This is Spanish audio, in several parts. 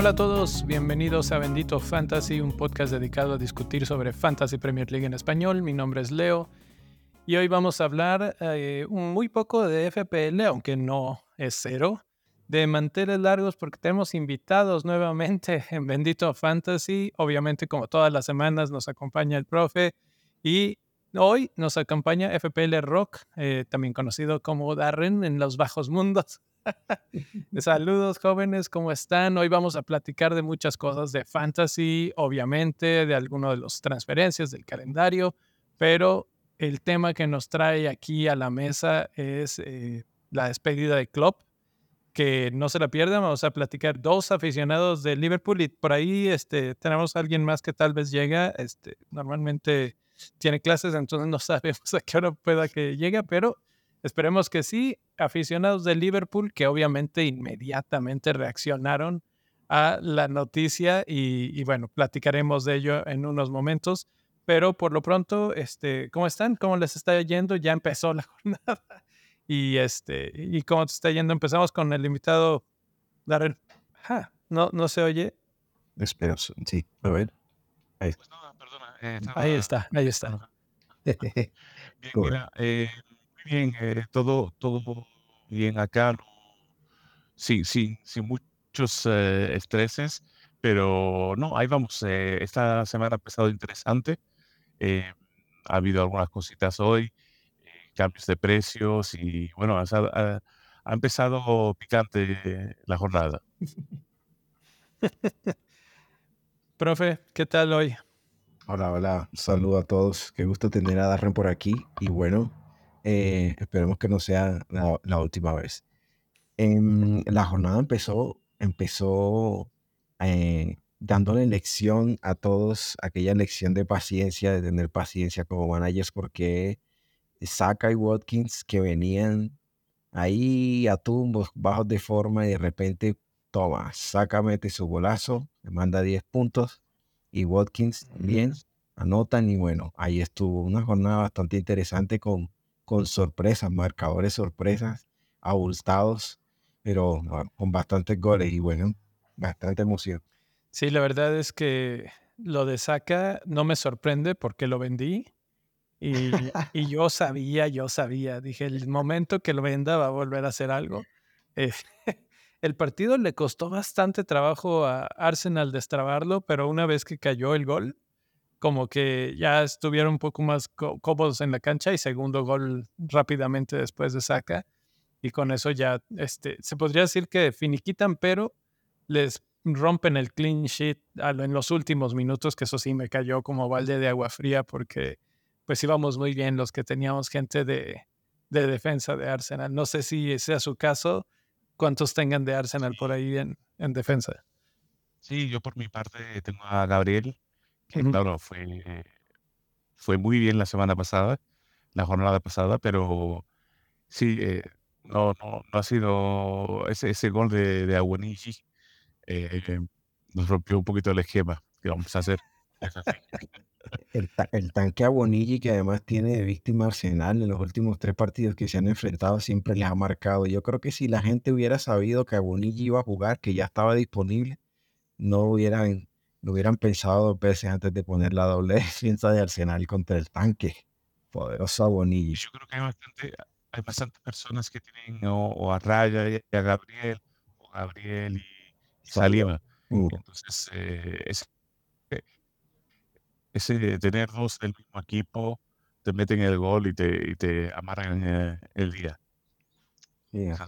Hola a todos, bienvenidos a Bendito Fantasy, un podcast dedicado a discutir sobre Fantasy Premier League en español. Mi nombre es Leo y hoy vamos a hablar eh, muy poco de FPL, aunque no es cero, de manteles largos porque tenemos invitados nuevamente en Bendito Fantasy. Obviamente, como todas las semanas, nos acompaña el profe y hoy nos acompaña FPL Rock, eh, también conocido como Darren en los bajos mundos. Saludos jóvenes, ¿cómo están? Hoy vamos a platicar de muchas cosas de fantasy, obviamente, de algunas de las transferencias del calendario, pero el tema que nos trae aquí a la mesa es eh, la despedida de Klopp, que no se la pierdan, vamos a platicar dos aficionados de Liverpool y por ahí este, tenemos a alguien más que tal vez llega, este, normalmente tiene clases, entonces no sabemos a qué hora pueda que llegue, pero Esperemos que sí. Aficionados de Liverpool que obviamente inmediatamente reaccionaron a la noticia y, bueno, platicaremos de ello en unos momentos. Pero por lo pronto, este, ¿cómo están? ¿Cómo les está yendo? Ya empezó la jornada. Y este, ¿y cómo te está yendo? Empezamos con el invitado Darrell. no, no se oye. Espero, sí, a ver. Ahí, pues perdona, eh, ahí está, ahí está. Bien, mira, eh, bien, eh, todo, todo bien acá. Sí, sí, sin muchos eh, estreses, pero no, ahí vamos. Eh, esta semana ha empezado interesante. ha habido algunas cositas hoy, cambios de precios y bueno, ha, ha empezado picante la jornada. Profe, ¿qué tal hoy? Hola, hola, saludo a todos. Qué gusto tener a Darren por aquí. Y bueno, eh, esperemos que no sea la, última vez. En, la jornada empezó, empezó eh, dándole lección a todos, aquella lección de paciencia, de tener paciencia como managers, porque Saka y Watkins que venían ahí a tumbos, bajos de forma, y de repente, toma, Saka mete su golazo, le manda 10 puntos, y Watkins bien, anotan, y bueno, ahí estuvo una jornada bastante interesante con con sorpresas, marcadores sorpresas, abultados, pero con bastantes goles y bueno, bastante emoción. Sí, la verdad es que lo de Saka no me sorprende porque lo vendí y, yo sabía, yo sabía, dije, el momento que lo venda va a volver a hacer algo. Eh, el partido le costó bastante trabajo a Arsenal destrabarlo, pero una vez que cayó el gol, como que ya estuvieron un poco más cómodos en la cancha y segundo gol rápidamente después de saca. Y con eso ya este, se podría decir que finiquitan, pero les rompen el clean sheet en los últimos minutos, que eso sí me cayó como balde de agua fría porque pues íbamos muy bien los que teníamos gente de, de defensa de Arsenal. No sé si sea su caso, cuántos tengan de Arsenal por ahí en, en defensa. Sí, yo por mi parte tengo a Gabriel, claro, fue, fue muy bien la semana pasada, la jornada pasada, pero sí, eh, no, no, no ha sido ese, ese gol de, de eh, nos rompió un poquito el esquema que vamos a hacer. El, el, tanque Aguanigi, que además tiene víctima Arsenal en los últimos tres partidos que se han enfrentado, siempre les ha marcado. Yo creo que si la gente hubiera sabido que Aguanigi iba a jugar, que ya estaba disponible, no hubieran lo hubieran pensado dos veces antes de poner la doble defensa de Arsenal contra el tanque. Poderoso Bonilla. Yo creo que hay bastante, hay bastantes personas que tienen o, a Raya y a Gabriel, o Gabriel y, Salima. Uh. Entonces, eh, ese, ese, tener dos del mismo equipo te meten el gol y te, y te amarran eh, el día.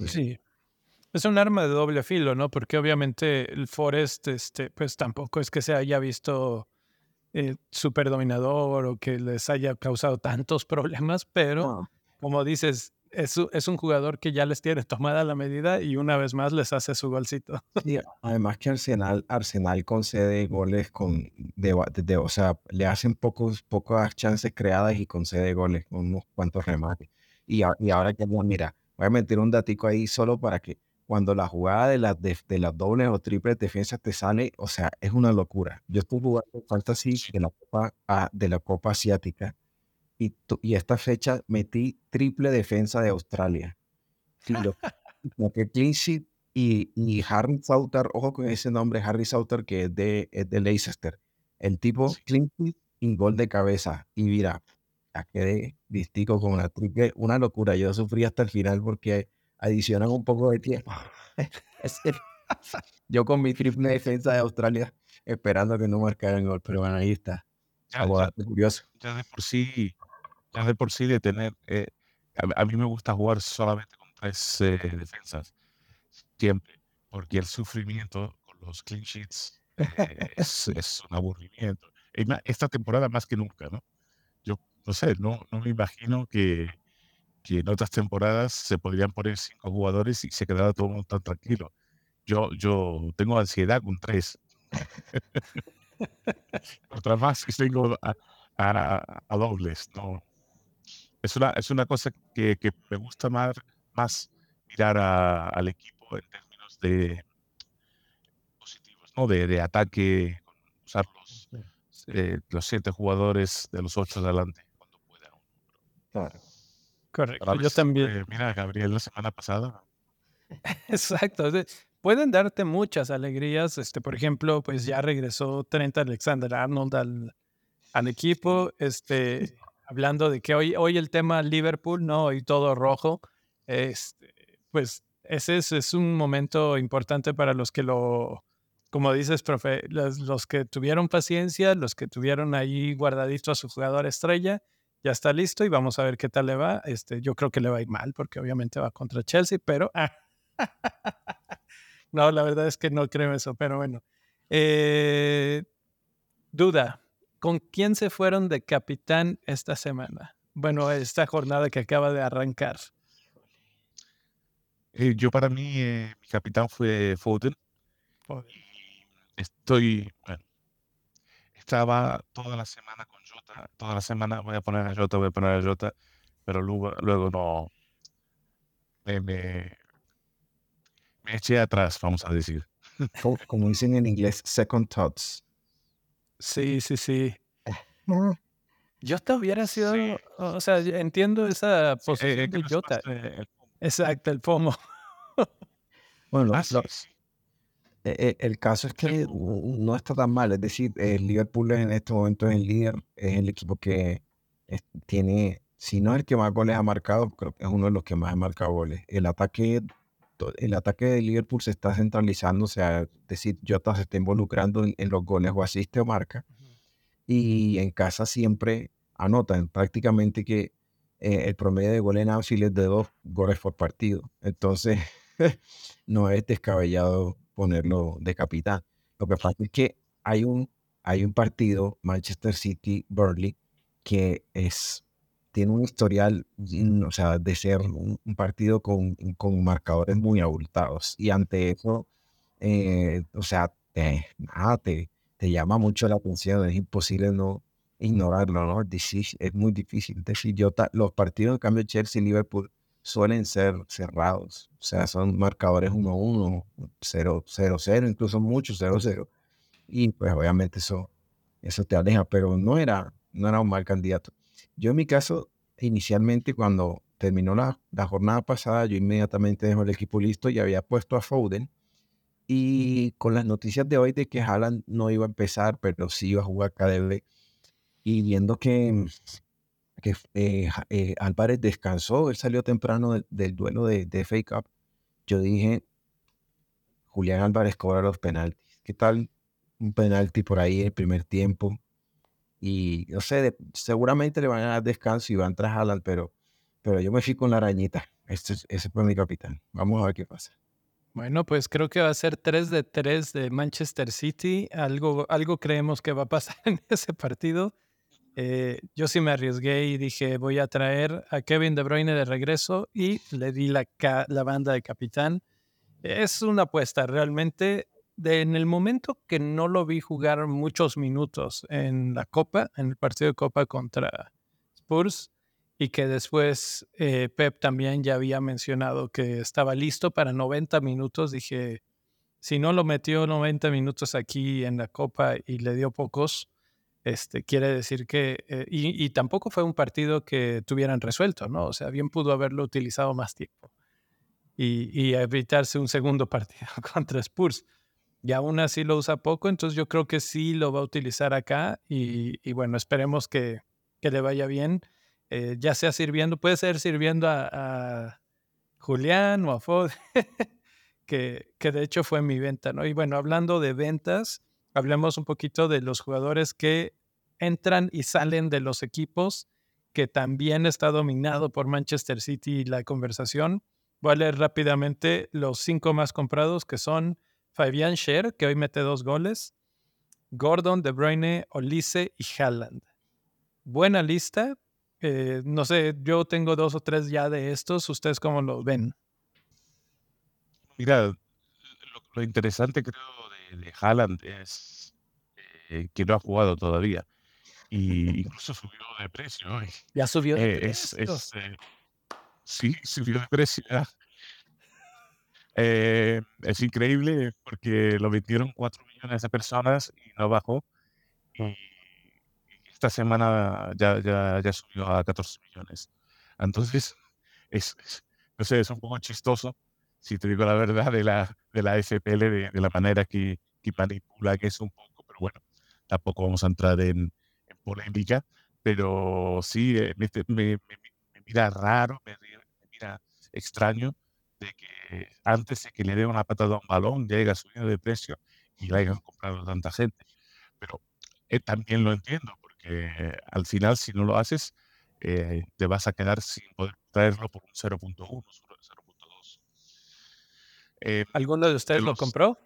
sí. Es un arma de doble filo, ¿no? Porque obviamente el Forest, este, pues tampoco es que se haya visto eh, súper dominador o que les haya causado tantos problemas, pero como dices, es, es, un jugador que ya les tiene tomada la medida y una vez más les hace su golcito. además que Arsenal, Arsenal concede goles con, de, o sea, le hacen pocos, pocas chances creadas y concede goles con unos cuantos remates. Y, y ahora que, mira, voy a meter un datico ahí solo para que cuando la jugada de las, de, las dobles o triples defensas te sale, o sea, es una locura. Yo estoy jugando fantasy de la Copa, de la Copa Asiática y, y esta fecha metí triple defensa de Australia. Sí, lo, que clean Y, y Harry Sauter, ojo con ese nombre, Harry Sauter, que es de, es de Leicester. El tipo, clean y gol de cabeza. Y mira, ya quedé vistico con una triple, una locura. Yo sufrí hasta el final porque adicionan un poco de tiempo. Yo con mi triple defensa de Australia esperando que no marcaran gol, pero bueno, ahí está. Ya, curioso. Ya de por sí, ya de por sí de tener, eh, a, mí me gusta jugar solamente con tres eh, defensas, siempre, porque el sufrimiento con los clean sheets eh, es, es, un aburrimiento. Esta temporada más que nunca, ¿no? Yo no sé, no, no me imagino que, que en otras temporadas se podrían poner cinco jugadores y se quedara todo el mundo tan tranquilo. Yo, yo tengo ansiedad con tres. Otra más que tengo a, a, dobles. No. Es, una, es una cosa que, que me gusta más, más mirar al equipo en términos de positivos, ¿no? de, de ataque, usar los, eh, los siete jugadores de los ocho adelante cuando pueda. Claro. Correcto. Yo también. Eh, mira, Gabriel, la semana pasada. Exacto pueden darte muchas alegrías. Este, por ejemplo, pues ya regresó Trent Alexander Arnold al, al equipo. Este, hablando de que hoy, hoy el tema Liverpool, ¿no? Y todo rojo. Este, pues ese es, es, un momento importante para los que lo, como dices, profe, los, los, que tuvieron paciencia, los que tuvieron ahí guardadito a su jugador estrella. Ya está listo y vamos a ver qué tal le va. Este, yo creo que le va a ir mal porque obviamente va contra Chelsea, pero ah, No, la verdad es que no creo eso, pero bueno. Eh, duda, ¿con quién se fueron de capitán esta semana? Bueno, esta jornada que acaba de arrancar. Eh, yo para mí, eh, mi capitán fue Foden. estoy, bueno, estaba toda la semana con toda la semana voy a poner a Jota, voy a poner a Jota, pero luego, luego no, me, me eché atrás, vamos a decir. Como, dicen en inglés, second thoughts. Sí, sí, sí. Yo te hubiera sido, o sea, entiendo esa posición eh, de Jota. Exacto, el FOMO. bueno, ah, e, e, el caso es que no está tan mal. Es decir, el Liverpool en este momento es el líder, es el equipo que tiene, si no es el que más goles ha marcado, creo que es uno de los que más ha marcado goles. El ataque el ataque de Liverpool se está centralizando, o sea, es decir, Jota se está involucrando en, los goles o asiste o marca. Y en casa siempre anotan prácticamente que eh, el promedio de goles en es de dos goles por partido. Entonces, no es descabellado ponerlo de capitán. Lo que pasa es que hay un, hay un partido, Manchester City-Burnley, que es tiene un historial, mm, o sea, de ser un, partido con, con, marcadores muy abultados. Y ante eso, eh, o sea, nada, te, te, llama mucho la atención, es imposible no ignorarlo, ¿no? Es, muy difícil. Decir, yo los partidos, en cambio, Chelsea y Liverpool suelen ser cerrados, o sea, son marcadores 1-1, 0-0, incluso muchos 0-0. Y pues obviamente eso, eso te aleja, pero no era, no era un mal candidato. Yo en mi caso, inicialmente cuando terminó la, jornada pasada, yo inmediatamente dejé el equipo listo y había puesto a Foden. Y con las noticias de hoy de que Haaland no iba a empezar, pero sí iba a jugar KDB, y viendo que, que eh, eh, Álvarez descansó, él salió temprano del, duelo de, de FA Cup, yo dije, Julián Álvarez cobra los penaltis. ¿Qué tal un penalti por ahí el primer tiempo? Y no sé, seguramente le van a dar descanso y van tras Alan, pero, pero yo me fui con la arañita. Este, ese fue mi capitán. Vamos a ver qué pasa. Bueno, pues creo que va a ser 3 de 3 de Manchester City. Algo, algo creemos que va a pasar en ese partido. Eh, yo sí me arriesgué y dije, voy a traer a Kevin De Bruyne de regreso y le di la, banda de capitán. Es una apuesta, realmente en el momento que no lo vi jugar muchos minutos en la Copa, en el partido de Copa contra Spurs, y que después eh, Pep también ya había mencionado que estaba listo para 90 minutos, dije, si no lo metió 90 minutos aquí en la Copa y le dio pocos, este, quiere decir que, eh, y, y, tampoco fue un partido que tuvieran resuelto, ¿no? O sea, bien pudo haberlo utilizado más tiempo. y, evitarse un segundo partido contra Spurs. Y aún así lo usa poco, entonces yo creo que sí lo va a utilizar acá y, bueno, esperemos que, le vaya bien, eh, ya sea sirviendo, puede ser sirviendo a, Julián o a Fod, que, que de hecho fue mi venta, ¿no? Y bueno, hablando de ventas, hablemos un poquito de los jugadores que entran y salen de los equipos, que también está dominado por Manchester City la conversación. Voy a leer rápidamente los cinco más comprados, que son Fabian Scher, que hoy mete dos goles, Gordon, De Bruyne, Olise y Haaland. Buena lista. Eh, no sé, yo tengo dos o tres ya de estos. ¿Ustedes cómo lo ven? Mira, lo, interesante creo de, Haaland es eh, que no ha jugado todavía y incluso subió de precio hoy. Ya subió de eh, precio. Es, eh, sí, subió de precio. Eh, es increíble porque lo vendieron 4 millones de personas y no bajó. Y esta semana ya, ya, ya subió a 14 millones. Entonces, es, no sé, es un poco chistoso, si te digo la verdad, de la, de la FPL, de, de la manera que, que manipula, que es un poco, pero bueno, tampoco vamos a entrar en, polémica, pero sí, eh, me, me, mira raro, me, mira extraño de que antes de que le dé una patada a un balón llega subiendo de precio y la hayan comprado tanta gente. Pero eh, también lo entiendo, porque al final si no lo haces, eh, te vas a quedar sin poder traerlo por un 0.1, 0.2. ¿Alguno de ustedes lo compró?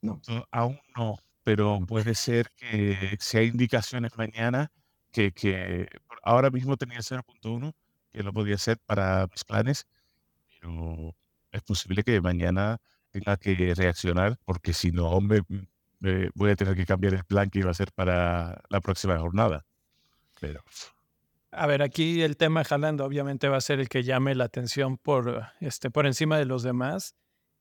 No. Aún no, pero puede ser que si hay indicaciones mañana que, que ahora mismo tenía 0.1, que lo podía hacer para mis planes, pero es posible que mañana tenga que reaccionar porque si no, me, voy a tener que cambiar el plan que iba a ser para la próxima jornada. Pero... A ver, aquí el tema jalando obviamente va a ser el que llame la atención por, este, por encima de los demás.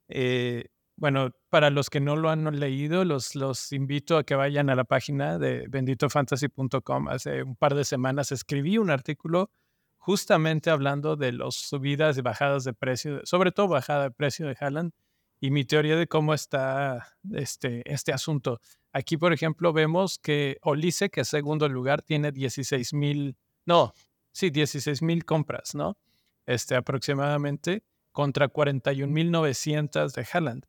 Eh, bueno, para los que no lo han leído, los, los invito a que vayan a la página de benditofantasy.com. Hace un par de semanas escribí un artículo justamente hablando de las subidas y bajadas de precio, sobre todo bajada de precio de Haaland y mi teoría de cómo está este, este asunto. Aquí, por ejemplo, vemos que Olise, que es segundo lugar, tiene 16 mil, no, sí, 16 mil compras, ¿no? Este, aproximadamente, contra 41.900 de Haaland.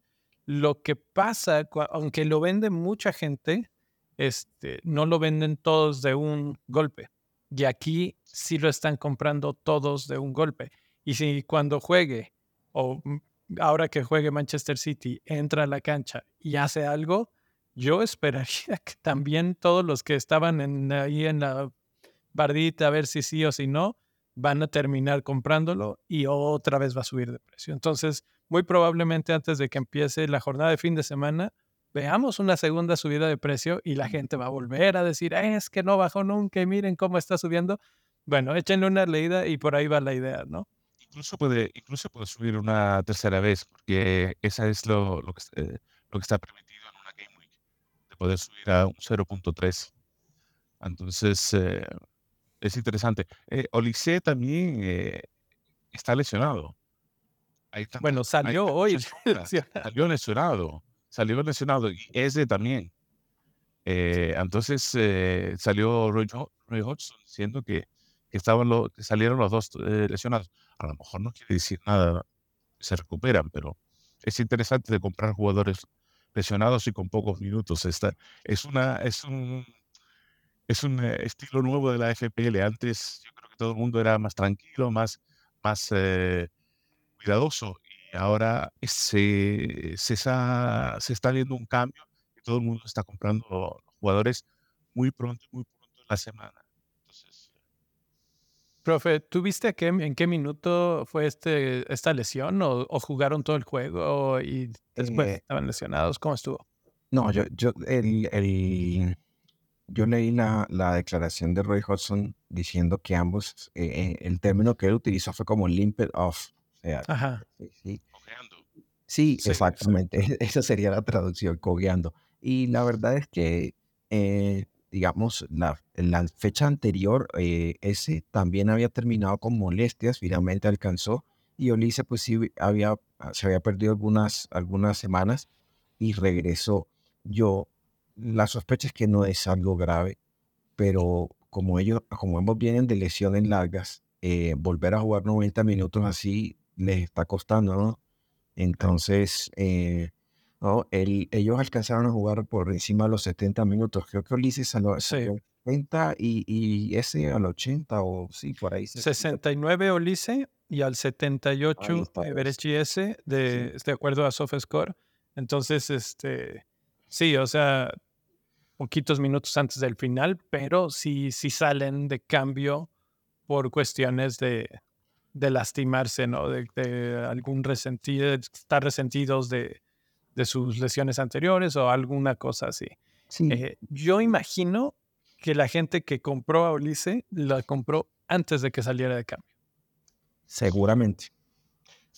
Lo que pasa, aunque lo vende mucha gente, este, no lo venden todos de un golpe. Y aquí sí lo están comprando todos de un golpe. Y si cuando juegue, o ahora que juegue Manchester City, entra a la cancha y hace algo, yo esperaría que también todos los que estaban ahí en la bardita a ver si sí o si no, van a terminar comprándolo y otra vez va a subir de precio. Entonces, muy probablemente antes de que empiece la jornada de fin de semana, veamos una segunda subida de precio y la gente va a volver a decir, es que no bajó nunca y miren cómo está subiendo. Bueno, échenle una leída y por ahí va la idea, ¿no? Incluso puede, incluso puede subir una tercera vez, porque esa es lo, lo, que, eh, lo que está permitido en una Game Week, de poder subir a un 0.3. Entonces, eh, es interesante. Eh, también eh, está lesionado. bueno, salió hoy. salió lesionado. Salió lesionado. Y ese también. Eh, entonces eh, salió Roy, Hodgson diciendo que, estaban que salieron los dos lesionados. A lo mejor no quiere decir nada, se recuperan, pero es interesante de comprar jugadores lesionados y con pocos minutos. Esta, es, una, es un es un eh, estilo nuevo de la FPL. Antes yo creo que todo el mundo era más tranquilo, más, más eh, cuidadoso. Y ahora se, se, está, se está viendo un cambio y todo el mundo está comprando los jugadores muy pronto, muy pronto en la semana. Entonces, Profe, ¿tú viste en qué minuto fue este, esta lesión o, jugaron todo el juego y después eh estaban lesionados? ¿Cómo estuvo? No, yo, yo el, el, yo leí la, la declaración de Roy Hodgson diciendo que ambos, eh, eh, el término que él utilizó fue como limped off. Ajá. sí, sí. exactamente. Esa sería la traducción, cogueando. Y la verdad es que, eh, digamos, la, la fecha anterior, ese también había terminado con molestias, finalmente alcanzó Y Olise, pues sí, había, se había perdido algunas, algunas semanas y regresó. Yo, la sospecha es que no es algo grave, pero como ellos, como ambos vienen de lesiones largas, eh, volver a jugar 90 minutos así les está costando, ¿no? Entonces, eh, ¿no? ellos alcanzaron a jugar por encima de los 70 minutos. Creo que Ulises a los 70 y, y, ese al 80 o sí, por ahí. 69 Ulises y al 78 Everechi S de, de acuerdo a SofaScore. Entonces, este, sí, o sea, poquitos minutos antes del final, pero sí, sí salen de cambio por cuestiones de, de lastimarse, ¿no? De, algún resentido, estar resentidos de, de, sus lesiones anteriores o alguna cosa así. Eh, yo imagino que la gente que compró a Ulisse la compró antes de que saliera de cambio. Seguramente.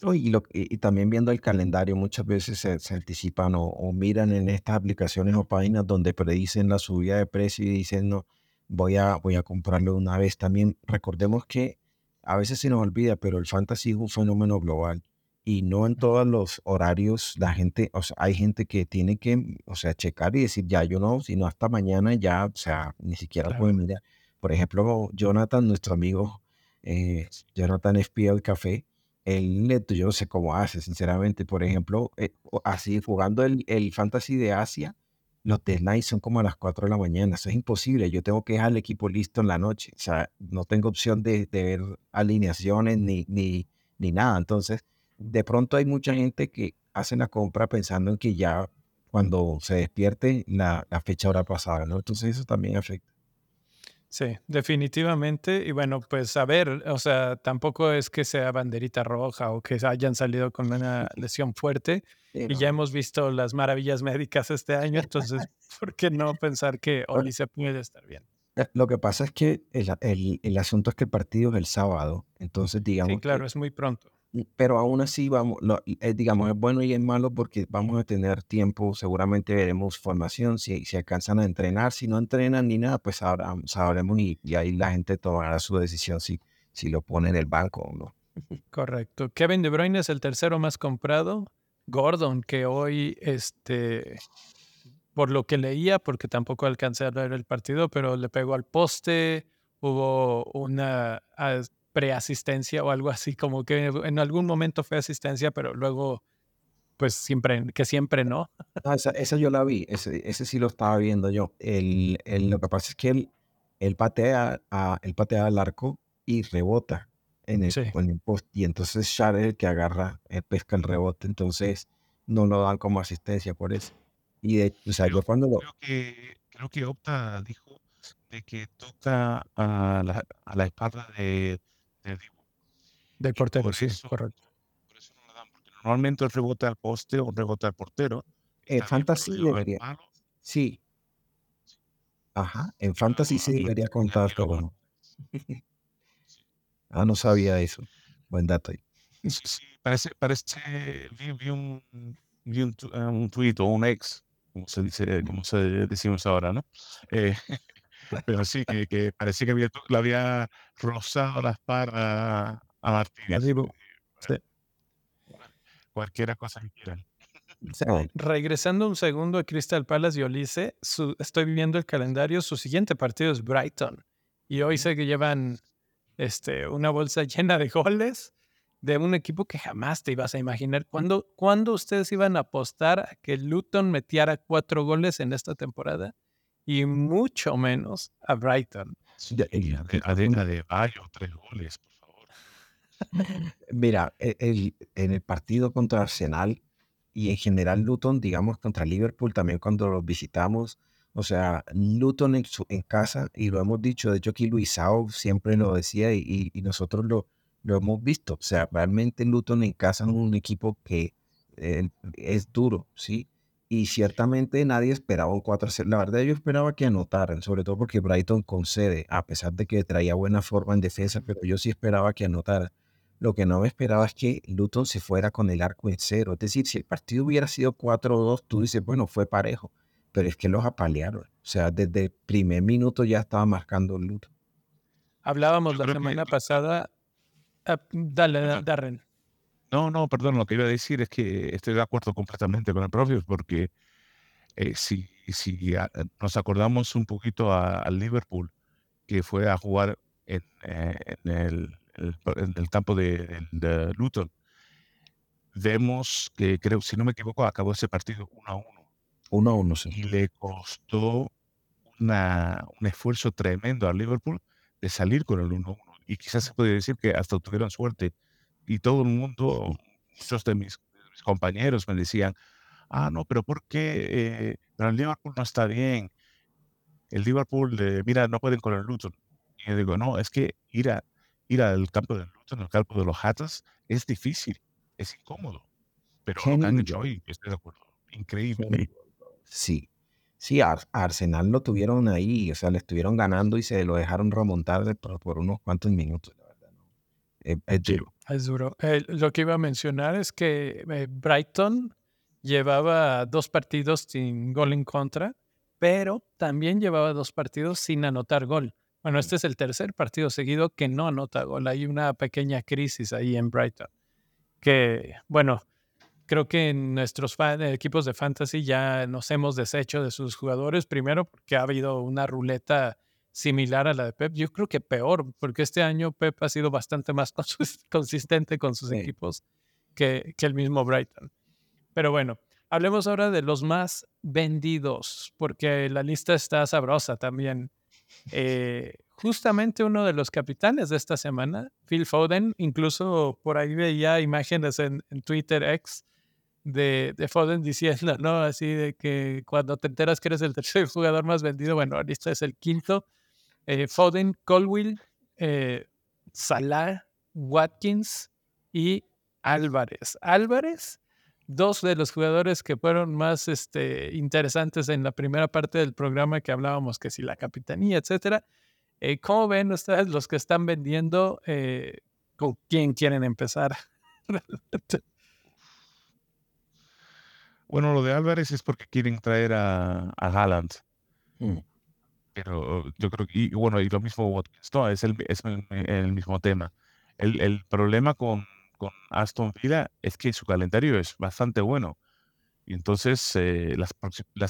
Y, lo, y, también viendo el calendario, muchas veces se, anticipan o, o, miran en estas aplicaciones o páginas donde predicen la subida de precio y dicen, no, voy a, voy a comprarlo una vez. También recordemos que a veces se nos olvida, pero el fantasy es un fenómeno global y no en todos los horarios la gente, o sea, hay gente que tiene que, o sea, checar y decir, ya yo no, sino hasta mañana ya, o sea, ni siquiera puede mirar. Por ejemplo, Jonathan, nuestro amigo eh, Jonathan espía el café, él, yo no sé cómo hace, sinceramente. Por ejemplo, eh, así jugando el, el fantasy de Asia, los deadlines son como a las 4 de la mañana. Eso es imposible. Yo tengo que dejar el equipo listo en la noche. O sea, no tengo opción de, ver alineaciones ni, ni, ni, nada. Entonces, de pronto hay mucha gente que hace la compra pensando en que ya cuando se despierte la, la fecha habrá pasado, ¿no? Entonces, eso también afecta. Sí, definitivamente. Y bueno, pues a ver, o sea, tampoco es que sea banderita roja o que hayan salido con una lesión fuerte. y ya hemos visto las maravillas médicas este año, entonces, ¿por qué no pensar que Oli se puede estar bien? Eh, lo que pasa es que el, el, el, asunto es que el partido es el sábado, entonces digamos... Sí, claro, es muy pronto pero aún así vamos, eh, digamos, es bueno y es malo porque vamos a tener tiempo, seguramente veremos formación, si, si alcanzan a entrenar, si no entrenan ni nada, pues sabremos y, y, ahí la gente tomará su decisión si, si lo pone en el banco o no. Correcto. Kevin De Bruyne es el tercero más comprado. Gordon, que hoy, este, por lo que leía, porque tampoco alcancé a ver el partido, pero le pegó al poste, hubo una preasistencia o algo así, como que en algún momento fue asistencia, pero luego, pues siempre, que siempre no. Ah, esa, yo la vi, ese, ese, sí lo estaba viendo yo. El, el, lo que pasa es que él, él, patea, a, él patea al arco y rebota en el, en el post, y entonces Shar es el que agarra, el pesca el rebote, entonces no lo dan como asistencia por eso. Y de, o sea, yo cuando lo... Creo que, creo que Opta dijo de que toca a la, a la espalda de del portero, sí, correcto. Por eso no lo dan, porque normalmente el rebote al poste o rebote al portero. En fantasy debería. Sí. Ajá, en fantasy sí debería contar todo. ah, no sabía eso. Buen dato ahí. Sí, parece, parece, vi, un, vi un, ah, un tweet o un ex, como se dice, como se decimos ahora, ¿no? Eh, pero sí, que, que parecía que había, le había rozado la espalda a Martínez. Sí. Cualquiera cosa que quieran. Regresando un segundo a Crystal Palace y Olise, estoy viendo el calendario, su siguiente partido es Brighton. Y hoy sé que llevan este, una bolsa llena de goles de un equipo que jamás te ibas a imaginar. ¿Cuándo, ¿Cuándo ustedes iban a apostar a que Luton metiera cuatro goles en esta temporada? Y mucho menos a Brighton. Adena de Bayo, tres goles, por favor. Mira, e, en el partido contra Arsenal y en general Luton, digamos, contra Liverpool, también cuando los visitamos, o sea, Luton en, en casa, y lo hemos dicho, de hecho aquí Luisao siempre lo decía y, y nosotros lo, lo hemos visto, o sea, realmente Luton en casa es un equipo que eh, es duro, ¿sí? Y ciertamente nadie esperaba un 4-0. La verdad, yo esperaba que anotaran, sobre todo porque Brighton concede, a pesar de que traía buena forma en defensa, pero yo sí esperaba que anotaran. Lo que no me esperaba es que Luton se fuera con el arco en cero. Es decir, si el partido hubiera sido 4-2, tú dices, bueno, fue parejo, pero es que los apalearon. O sea, desde el primer minuto ya estaba marcando Luton. Hablábamos la semana pasada. Ah, dale, Darren. No, no, perdón, lo que iba a decir es que estoy de acuerdo completamente con el propio, porque eh, si, si nos acordamos un poquito al Liverpool, que fue a jugar en, eh, el, campo de, Luton, vemos que, creo, si no me equivoco, acabó ese partido 1 a 1. 1 a 1, sí. Y le costó una, un esfuerzo tremendo al Liverpool de salir con el 1 a 1. Y quizás se puede decir que hasta tuvieron suerte. Y todo el mundo, muchos de mis, compañeros me decían, ah, no, pero ¿por qué? Eh, pero el Liverpool no está bien. El Liverpool, mira, no pueden con el Luton. Y yo digo, no, es que ir, a, ir al campo del Luton, al campo de los Hatters, es difícil, es incómodo. Pero lo han hecho hoy, estoy de acuerdo. Increíble. Sí, sí, Arsenal lo tuvieron ahí, o sea, le estuvieron ganando y se lo dejaron remontar por, unos cuantos minutos, verdad. Es, duro. Es duro. Eh, lo que iba a mencionar es que eh, Brighton llevaba dos partidos sin gol en contra, pero también llevaba dos partidos sin anotar gol. Bueno, este es el tercer partido seguido que no anota gol. Hay una pequeña crisis ahí en Brighton. Que, bueno, creo que en nuestros equipos de fantasy ya nos hemos deshecho de sus jugadores. Primero, porque ha habido una ruleta similar a la de Pep. Yo creo que peor, porque este año Pep ha sido bastante más consistente con sus equipos que, que el mismo Brighton. Pero bueno, hablemos ahora de los más vendidos, porque la lista está sabrosa también. Eh, justamente uno de los capitanes de esta semana, Phil Foden, incluso por ahí veía imágenes en, Twitter X de, Foden diciendo, ¿no? Así de que cuando te enteras que eres el tercer jugador más vendido, bueno, ahorita es el quinto. Eh, Foden, Colwill, eh, Salah, Watkins y Álvarez. Álvarez dos de los jugadores que fueron más este, interesantes en la primera parte del programa que hablábamos, que si la capitanía, etcétera. Eh, ¿Cómo ven ustedes los que están vendiendo? Eh, ¿Con quién quieren empezar? bueno, lo de Álvarez es porque quieren traer a, a Haaland. Mm. Pero yo creo que, y, bueno, y lo mismo Watkins, no, es el, es el, mismo tema. El, el problema con, con Aston Villa es que su calendario es bastante bueno. Y entonces, eh, las,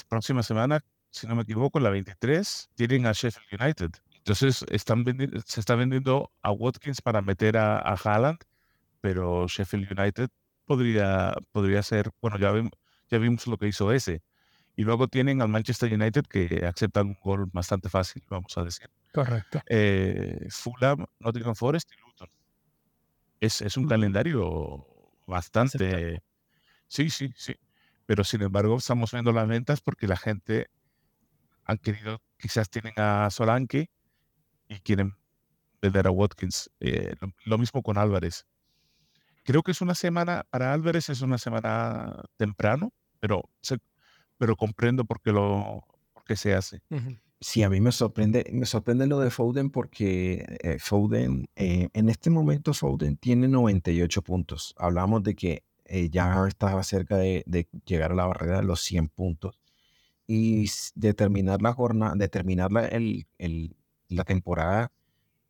próximas semanas, si no me equivoco, la 23, tienen a Sheffield United. Entonces, están se está vendiendo a Watkins para meter a, a Haaland, pero Sheffield United podría, podría ser, bueno, ya, ya vimos lo que hizo ese. Y luego tienen al Manchester United que aceptan un gol bastante fácil, vamos a decir. Correcto. Eh, Fulham, Nottingham Forest y Luton. Es, un calendario bastante... Sí, sí, sí. Pero sin embargo, estamos viendo las ventas porque la gente han querido, quizás tienen a Solanke y quieren vender a Watkins. Eh, lo, mismo con Álvarez. Creo que es una semana, para Álvarez es una semana temprano, pero, pero comprendo por qué, lo, por se hace. Sí, a mí me sorprende, me sorprende lo de Foden porque eh, Foden, eh, en este momento Foden tiene 98 puntos. Hablamos de que eh, ya estaba cerca de, llegar a la barrera de los 100 puntos y determinar la jornada, determinar la, el, la temporada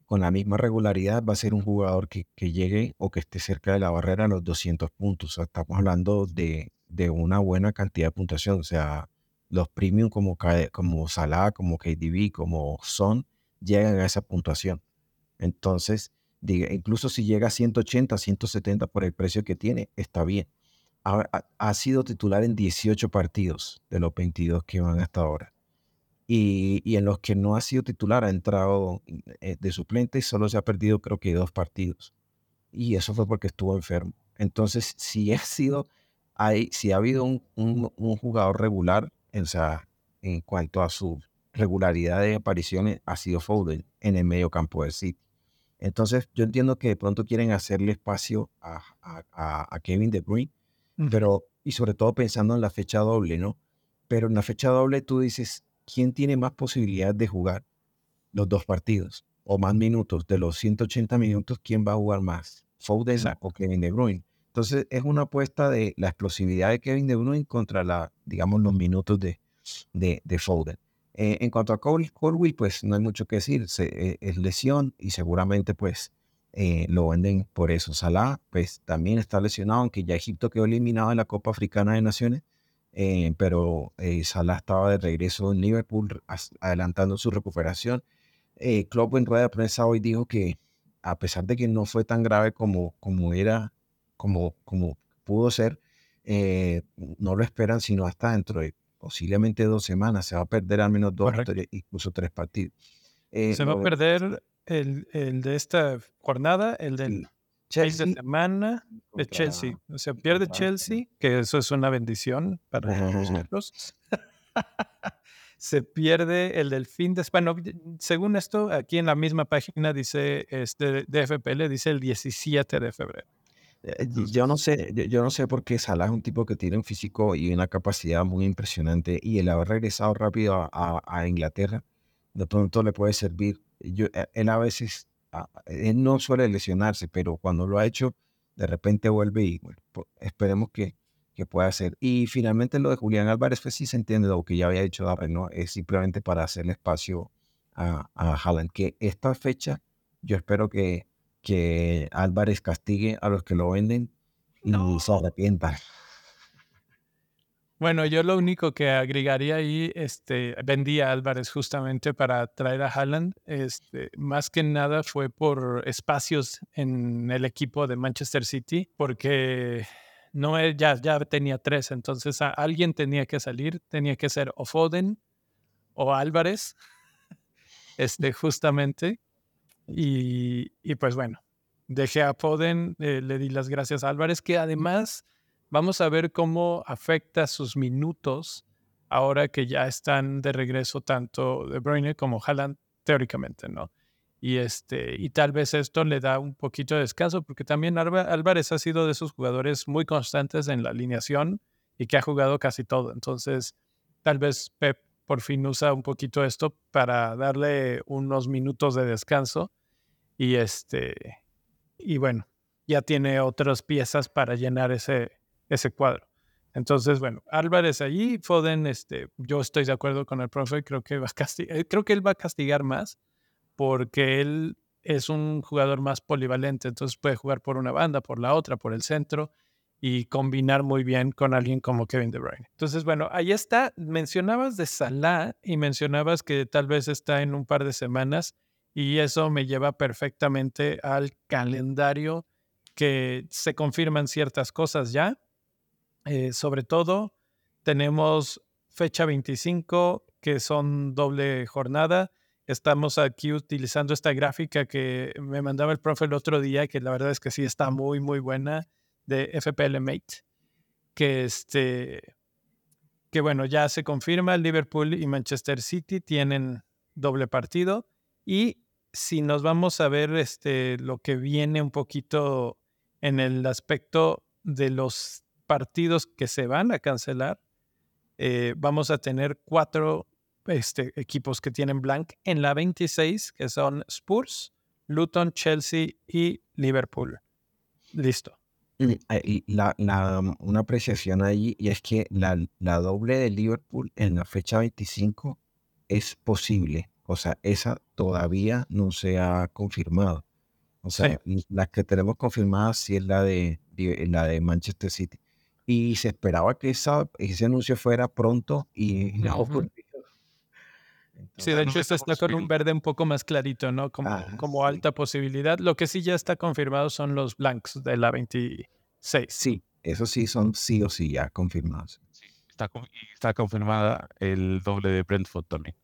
con la misma regularidad va a ser un jugador que, llegue o que esté cerca de la barrera de los 200 puntos. estamos hablando de, de una buena cantidad de puntuación, o sea, los premium como, como Salah, como KDB, como Son, llegan a esa puntuación. Entonces, diga, incluso si llega a 180, 170 por el precio que tiene, está bien. Ha, sido titular en 18 partidos de los 22 que van hasta ahora. Y, y, en los que no ha sido titular, ha entrado eh, de suplente y solo se ha perdido creo que dos partidos. Y eso fue porque estuvo enfermo. Entonces, si ha sido, hay, si ha habido un, un, un jugador regular o sea, en cuanto a su regularidad de apariciones, ha sido Foden en el medio campo del City. Entonces, yo entiendo que de pronto quieren hacerle espacio a, a, Kevin De Bruyne, pero, y sobre todo pensando en la fecha doble, ¿no? Pero en la fecha doble tú dices, ¿quién tiene más posibilidad de jugar los dos partidos o más minutos? De los 180 minutos, ¿quién va a jugar más? ¿Foden o Kevin De Bruyne? Entonces es una apuesta de la explosividad de Kevin De Bruyne contra la, digamos, los minutos de, de, de Foden. Eh, en cuanto a Colwill, pues no hay mucho que decir, Se, eh, es lesión y seguramente pues eh, lo venden por eso. Salah, pues también está lesionado, aunque ya Egipto quedó eliminado en la Copa Africana de Naciones, eh, pero eh, Salah estaba de regreso en Liverpool, adelantando su recuperación. Eh, Klopp en rueda de prensa hoy dijo que a pesar de que no fue tan grave como, como era, como, como pudo ser, no lo esperan sino hasta dentro de posiblemente dos semanas. Se va a perder al menos dos, incluso tres partidos. Se va a perder el, el de esta jornada, el del Chelsea, de semana de Chelsea. O sea, pierde Chelsea, que eso es una bendición para nosotros. se pierde el del fin de bueno, según esto, aquí en la misma página dice este de FPL, dice el 17 de febrero. Eh, yo no sé, yo no sé por qué Salah es un tipo que tiene un físico y una capacidad muy impresionante y el haber regresado rápido a, a Inglaterra de pronto le puede servir yo, e, él a veces, él no suele lesionarse, pero cuando lo ha hecho, de repente vuelve y bueno, esperemos que, que pueda hacer. Y finalmente lo de Julián Álvarez, pues sí se entiende lo que ya había dicho Darren, ¿no? Es simplemente para hacerle espacio a, a Haaland, que esta fecha yo espero que, que Álvarez castigue a los que lo venden y no. se arrepientan. Bueno, yo lo único que agregaría ahí, este, vendí a Álvarez justamente para traer a Haaland, este, más que nada fue por espacios en el equipo de Manchester City, porque no ya, ya tenía tres, entonces alguien tenía que salir, tenía que ser o Foden o Álvarez, este, justamente, y, y pues bueno, dejé a Foden, eh, le di las gracias a Álvarez, que además Vamos a ver cómo afecta sus minutos ahora que ya están de regreso tanto De Bruyne como Haaland, teóricamente, ¿no? Y, este, y tal vez esto le da un poquito de descanso, porque también Álvarez ha sido de esos jugadores muy constantes en la alineación y que ha jugado casi todo. Entonces, tal vez Pep por fin usa un poquito esto para darle unos minutos de descanso. Y este, y bueno, ya tiene otras piezas para llenar ese, ese cuadro. Entonces, bueno, Álvarez allí, Foden, este, yo estoy de acuerdo con el profe, creo que va a castigar, eh, creo que él va a castigar más porque él es un jugador más polivalente, entonces puede jugar por una banda, por la otra, por el centro y combinar muy bien con alguien como Kevin De Bruyne. Entonces, bueno, ahí está. Mencionabas de Salah y mencionabas que tal vez está en un par de semanas y eso me lleva perfectamente al calendario que se confirman ciertas cosas ya eh, sobre todo, tenemos fecha 25, que son doble jornada. Estamos aquí utilizando esta gráfica que me mandaba el profe el otro día, que la verdad es que sí está muy, muy buena, de FPL Mate, que este, que bueno, ya se confirma, Liverpool y Manchester City tienen doble partido. Y si nos vamos a ver este, lo que viene un poquito en el aspecto de los partidos que se van a cancelar, eh, vamos a tener cuatro este, equipos que tienen blank en la 26, que son Spurs, Luton, Chelsea y Liverpool. Listo. Y la, una apreciación ahí, y es que la, la doble de Liverpool en la fecha 25 es posible. O sea, esa todavía no se ha confirmado. O sea, la que tenemos confirmada sí es la de, la de Manchester City y se esperaba que esa, ese anuncio fuera pronto y no sí, de hecho, esto está con un verde un poco más clarito, ¿no? Como, ah, como alta posibilidad. Lo que sí ya está confirmado son los blanks de la 26. Sí, eso sí son sí o sí ya confirmados. Sí, está, está confirmada el doble de Brentford también.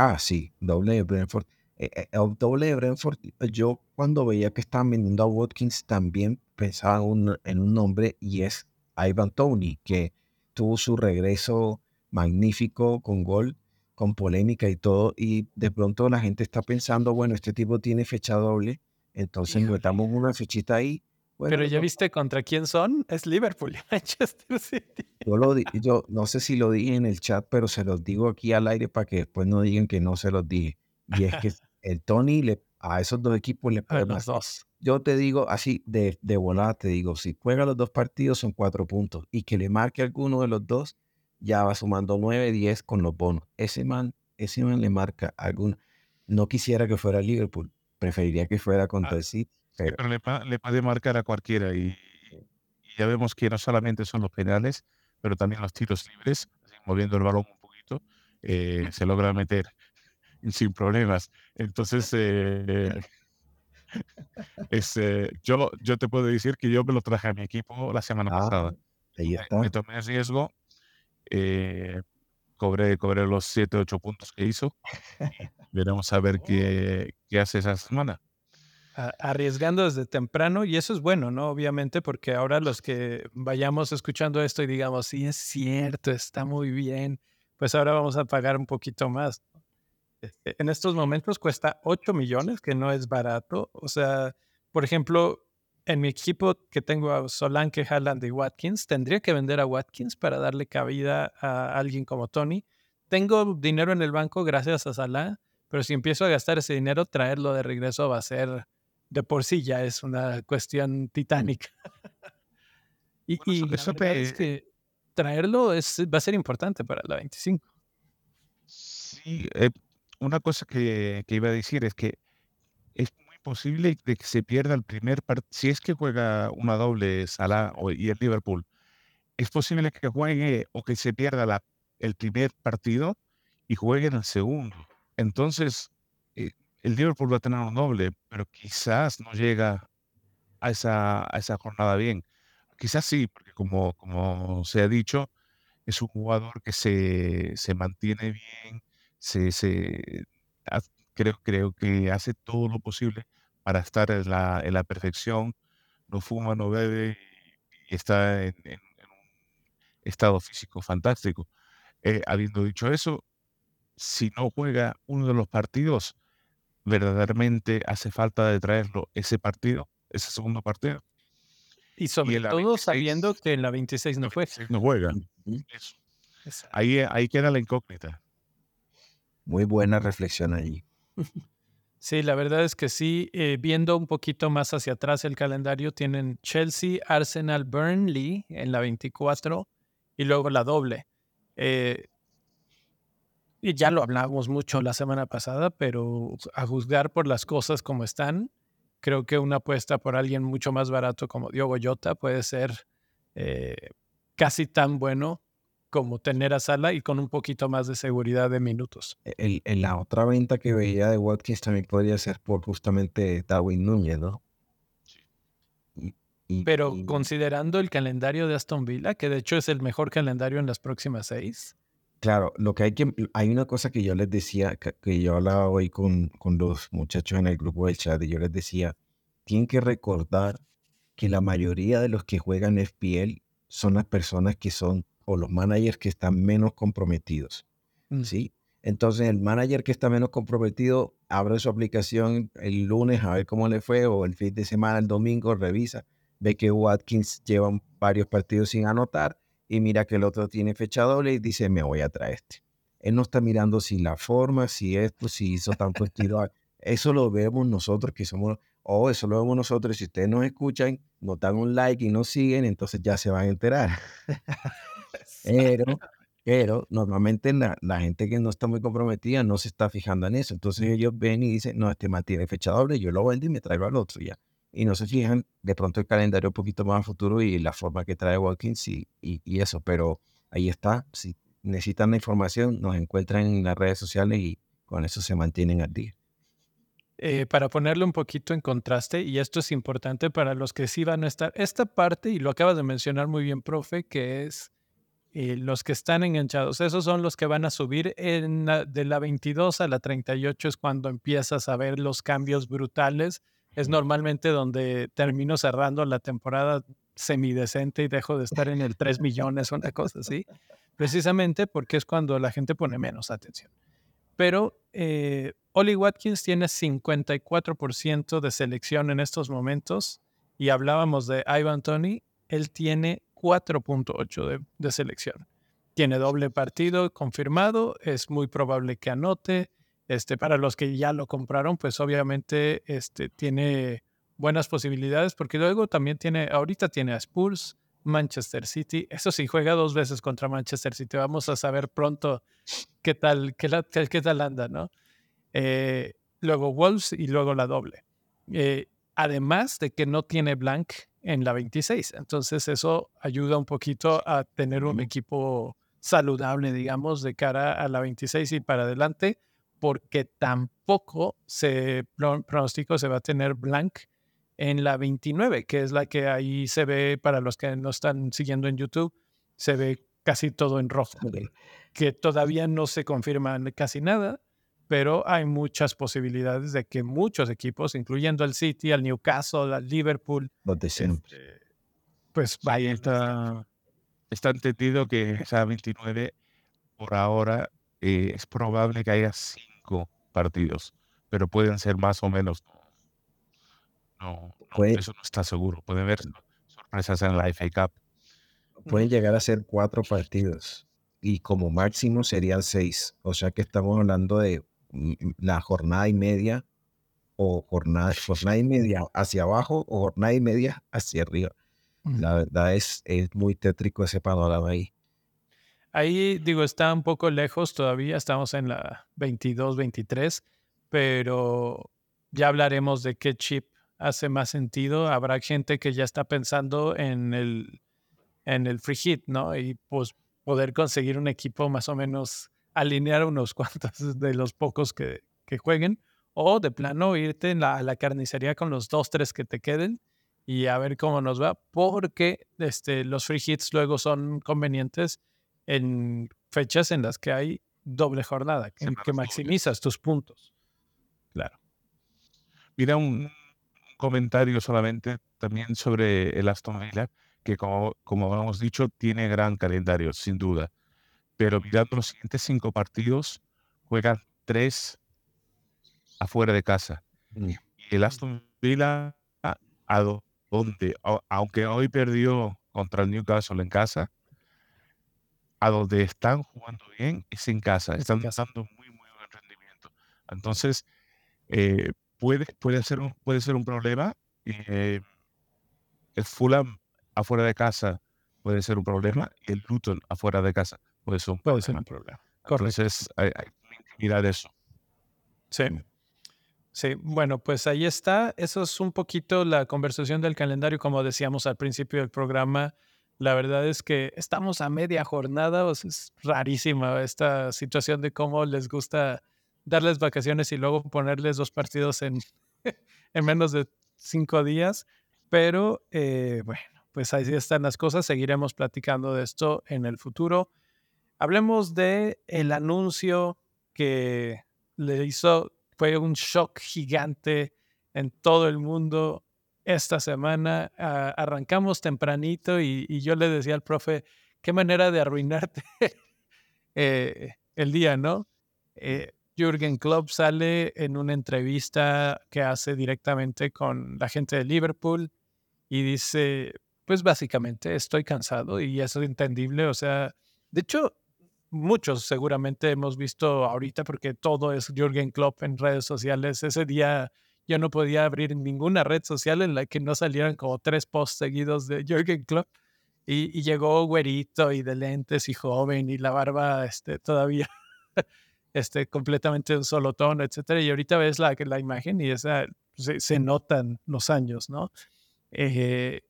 Ah, sí, doble de Brentford. Eh, eh, el doble de Brentford, yo cuando veía que estaban vendiendo a Watkins también pensaba en un nombre y es Ivan Tony, que tuvo su regreso magnífico con gol, con polémica y todo, y de pronto la gente está pensando, bueno, este tipo tiene fecha doble, entonces metamos una fechita ahí. Pero ya viste contra quién son, es Liverpool y Manchester City. Yo, lo yo no sé si lo dije en el chat, pero se los digo aquí al aire para que después no digan que no se los dije. Y es que el Tony le, a esos dos equipos le pone los dos yo te digo así de, de volada, te digo, si juega los dos partidos son cuatro puntos y que le marque alguno de los dos, ya va sumando nueve, diez con los bonos. Ese man, ese man le marca alguno. No quisiera que fuera Liverpool, preferiría que fuera contra ah, el City. pero le, puede marcar a cualquiera y, ya vemos que no solamente son los penales, pero también los tiros libres, moviendo el balón un poquito, eh, se logra meter sin problemas. Entonces, eh, eh, yo, yo te puedo decir que yo me lo traje a mi equipo la semana ah, pasada. Ahí está. Me, tomé el riesgo, cobré, cobré los 7, 8 puntos que hizo. veremos a ver qué, qué hace esa semana arriesgando desde temprano y eso es bueno, ¿no? Obviamente, porque ahora los que vayamos escuchando esto y digamos, sí, es cierto, está muy bien, pues ahora vamos a pagar un poquito más. Este, en estos momentos cuesta 8 millones, que no es barato. O sea, por ejemplo, en mi equipo que tengo a Solanke, Haaland y Watkins, tendría que vender a Watkins para darle cabida a alguien como Tony. Tengo dinero en el banco gracias a Salah, pero si empiezo a gastar ese dinero, traerlo de regreso va a ser de por sí ya es una cuestión titánica. y, eso, es que traerlo es, va a ser importante para la 25. Sí, eh, una cosa que, iba a decir es que es muy posible de que se pierda el primer partido. Si es que juega una doble Salah y el Liverpool, es posible que juegue o que se pierda la, el primer partido y juegue en el segundo. Entonces, el Liverpool va a tener un doble, pero quizás no llega a esa, a esa jornada bien. Quizás sí, porque como, como se ha dicho, es un jugador que se, se mantiene bien, se, se, creo, creo que hace todo lo posible para estar en la, en la perfección, no fuma, no bebe y, está en, un estado físico fantástico. Eh, habiendo dicho eso, si no juega uno de los partidos, verdaderamente hace falta de traerlo ese partido, ese segundo partido. Y sobre todo sabiendo que en la 26 no fue. No juega. Ahí, ahí queda la incógnita. Muy buena reflexión allí. Sí, la verdad es que sí. Eh, viendo un poquito más hacia atrás el calendario, tienen Chelsea, Arsenal, Burnley en la 24 y luego la doble. Eh, ya lo hablamos mucho la semana pasada, pero a juzgar por las cosas como están, creo que una apuesta por alguien mucho más barato como Diogo Jota puede ser eh, casi tan bueno como tener a Sala y con un poquito más de seguridad de minutos. E, el, la otra venta que veía de Watkins también podría ser por justamente Darwin Núñez, ¿no? Pero considerando el calendario de Aston Villa, que de hecho es el mejor calendario en las próximas seis, Claro, lo que hay que, hay una cosa que yo les decía, que, yo hablaba hoy con, con los muchachos en el grupo del chat, y yo les decía, tienen que recordar que la mayoría de los que juegan FPL son las personas que son, o los managers que están menos comprometidos, mm. ¿sí? Entonces el manager que está menos comprometido abre su aplicación el lunes a ver cómo le fue, o el fin de semana, el domingo, revisa, ve que Watkins lleva varios partidos sin anotar, y mira que el otro tiene fecha doble y dice, me voy a traer este. Él no está mirando si la forma, si esto, si hizo tanto estilo. Eso lo vemos nosotros que somos, o oh, eso lo vemos nosotros. Si ustedes nos escuchan, nos dan un like y nos siguen, entonces ya se van a enterar. pero, pero normalmente la, la, gente que no está muy comprometida no se está fijando en eso. Entonces ellos ven y dicen, no, este mantiene fecha doble, yo lo vendo y me traigo al otro ya y no se fijan de pronto el calendario un poquito más a futuro y la forma que trae Watkins y, y, eso, pero ahí está. Si necesitan la información, nos encuentran en las redes sociales y con eso se mantienen al día. Eh, para ponerlo un poquito en contraste, y esto es importante para los que sí van a estar, esta parte, y lo acabas de mencionar muy bien, profe, que es eh, los que están enganchados, esos son los que van a subir en de la 22 a la 38 es cuando empiezas a ver los cambios brutales es normalmente donde termino cerrando la temporada semidecente y dejo de estar en el 3 millones, una cosa así, precisamente porque es cuando la gente pone menos atención. Pero eh, Watkins tiene 54% de selección en estos momentos y hablábamos de Ivan Tony, él tiene 4.8 de, de selección. Tiene doble partido confirmado, es muy probable que anote, este, para los que ya lo compraron, pues obviamente este, tiene buenas posibilidades, porque luego también tiene, ahorita tiene a Spurs, Manchester City. Eso sí, juega dos veces contra Manchester City. Vamos a saber pronto qué tal, qué, qué tal anda, ¿no? Eh, luego Wolves y luego la doble. Eh, además de que no tiene blank en la 26. Entonces eso ayuda un poquito a tener un equipo saludable, digamos, de cara a la 26 y para adelante, porque tampoco se pronóstico se va a tener blank en la 29, que es la que ahí se ve, para los que no están siguiendo en YouTube, se ve casi todo en rojo, que todavía no se confirma casi nada, pero hay muchas posibilidades de que muchos equipos, incluyendo al City, al Newcastle, al Liverpool, este, pues vaya. Está, está entendido que esa 29 por ahora eh, es probable que haya cinco partidos, pero pueden ser más o menos. No, eso no está seguro. Puede haber sorpresas en la FA Cup. Pueden llegar a ser cuatro partidos y como máximo serían seis. O sea que estamos hablando de la jornada y media o jornada, jornada y media hacia abajo o jornada y media hacia arriba. La verdad es, es muy tétrico ese panorama ahí. Ahí, digo, está un poco lejos todavía, estamos en la 22, 23, pero ya hablaremos de qué chip hace más sentido. Habrá gente que ya está pensando en el, en el free hit, ¿no? Y pues poder conseguir un equipo más o menos alinear unos cuantos de los pocos que, que jueguen. O de plano irte la, a la carnicería con los dos, tres que te queden y a ver cómo nos va, porque este, los free hits luego son convenientes en fechas en las que hay doble jornada, que, que maximizas tus puntos. Claro. Mira, un, comentario solamente también sobre el Aston Villa, que como, como hemos dicho, tiene gran calendario, sin duda. Pero mirando los siguientes cinco partidos, juegan tres afuera de casa. Mm. Y el Aston Villa, a, donde, aunque hoy perdió contra el Newcastle en casa, a donde están jugando bien es en casa. Están dando muy, muy buen rendimiento. Entonces, eh, puede, puede, ser un, puede ser un problema. Eh, el Fulham afuera de casa puede ser un problema y el Luton afuera de casa puede ser un puede Ser un problema. Entonces hay, hay, que mirar eso. Sí. Sí, bueno, pues ahí está. Eso es un poquito la conversación del calendario, como decíamos al principio del programa. La verdad es que estamos a media jornada, es rarísima esta situación de cómo les gusta darles vacaciones y luego ponerles dos partidos en, en menos de cinco días. Pero eh, bueno, pues ahí están las cosas. Seguiremos platicando de esto en el futuro. Hablemos de el anuncio que le hizo, fue un shock gigante en todo el mundo esta semana. arrancamos tempranito y, yo le decía al profe, qué manera de arruinarte eh, el día, ¿no? Eh, Jürgen Klopp sale en una entrevista que hace directamente con la gente de Liverpool y dice, pues básicamente estoy cansado y eso es entendible. O sea, de hecho, muchos seguramente hemos visto ahorita porque todo es Jürgen Klopp en redes sociales. Ese día yo no podía abrir ninguna red social en la que no salieran como tres posts seguidos de Jürgen Klopp. Y, y llegó güerito y de lentes y joven y la barba este, todavía este, completamente un solo tono, etcétera. Y ahorita ves la, la imagen y esa, se, notan los años, ¿no? Eh,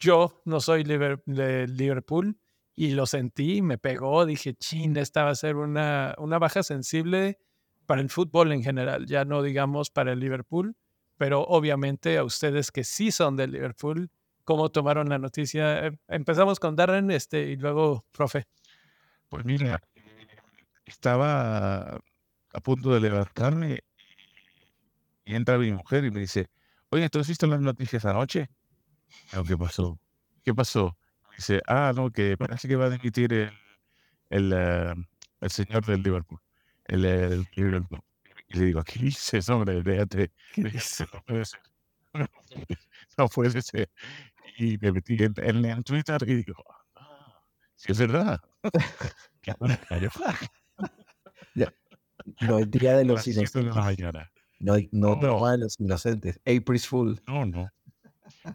yo no soy de Liverpool y lo sentí, me pegó, dije, chin, esta va a ser una, una baja sensible para el fútbol en general, ya no digamos para el Liverpool, pero obviamente a ustedes que sí son del Liverpool, ¿cómo tomaron la noticia? Em, empezamos con Darren este, y luego, profe. Pues mira, estaba a punto de levantarme y entra mi mujer y me dice, oye, ¿tú has visto las noticias anoche? ¿Qué pasó? ¿Qué pasó? Dice, ah, no, que parece que va a dimitir el, el, eh, el señor del Liverpool, el, el. Y le digo, ¿qué dices, hombre? Déjate. No puede ser. No puede ser. Y me metí en, en, Twitter y digo, ah, sí es verdad. No es día de los inocentes. No, no, no, de los inocentes. April's Fool. No, no.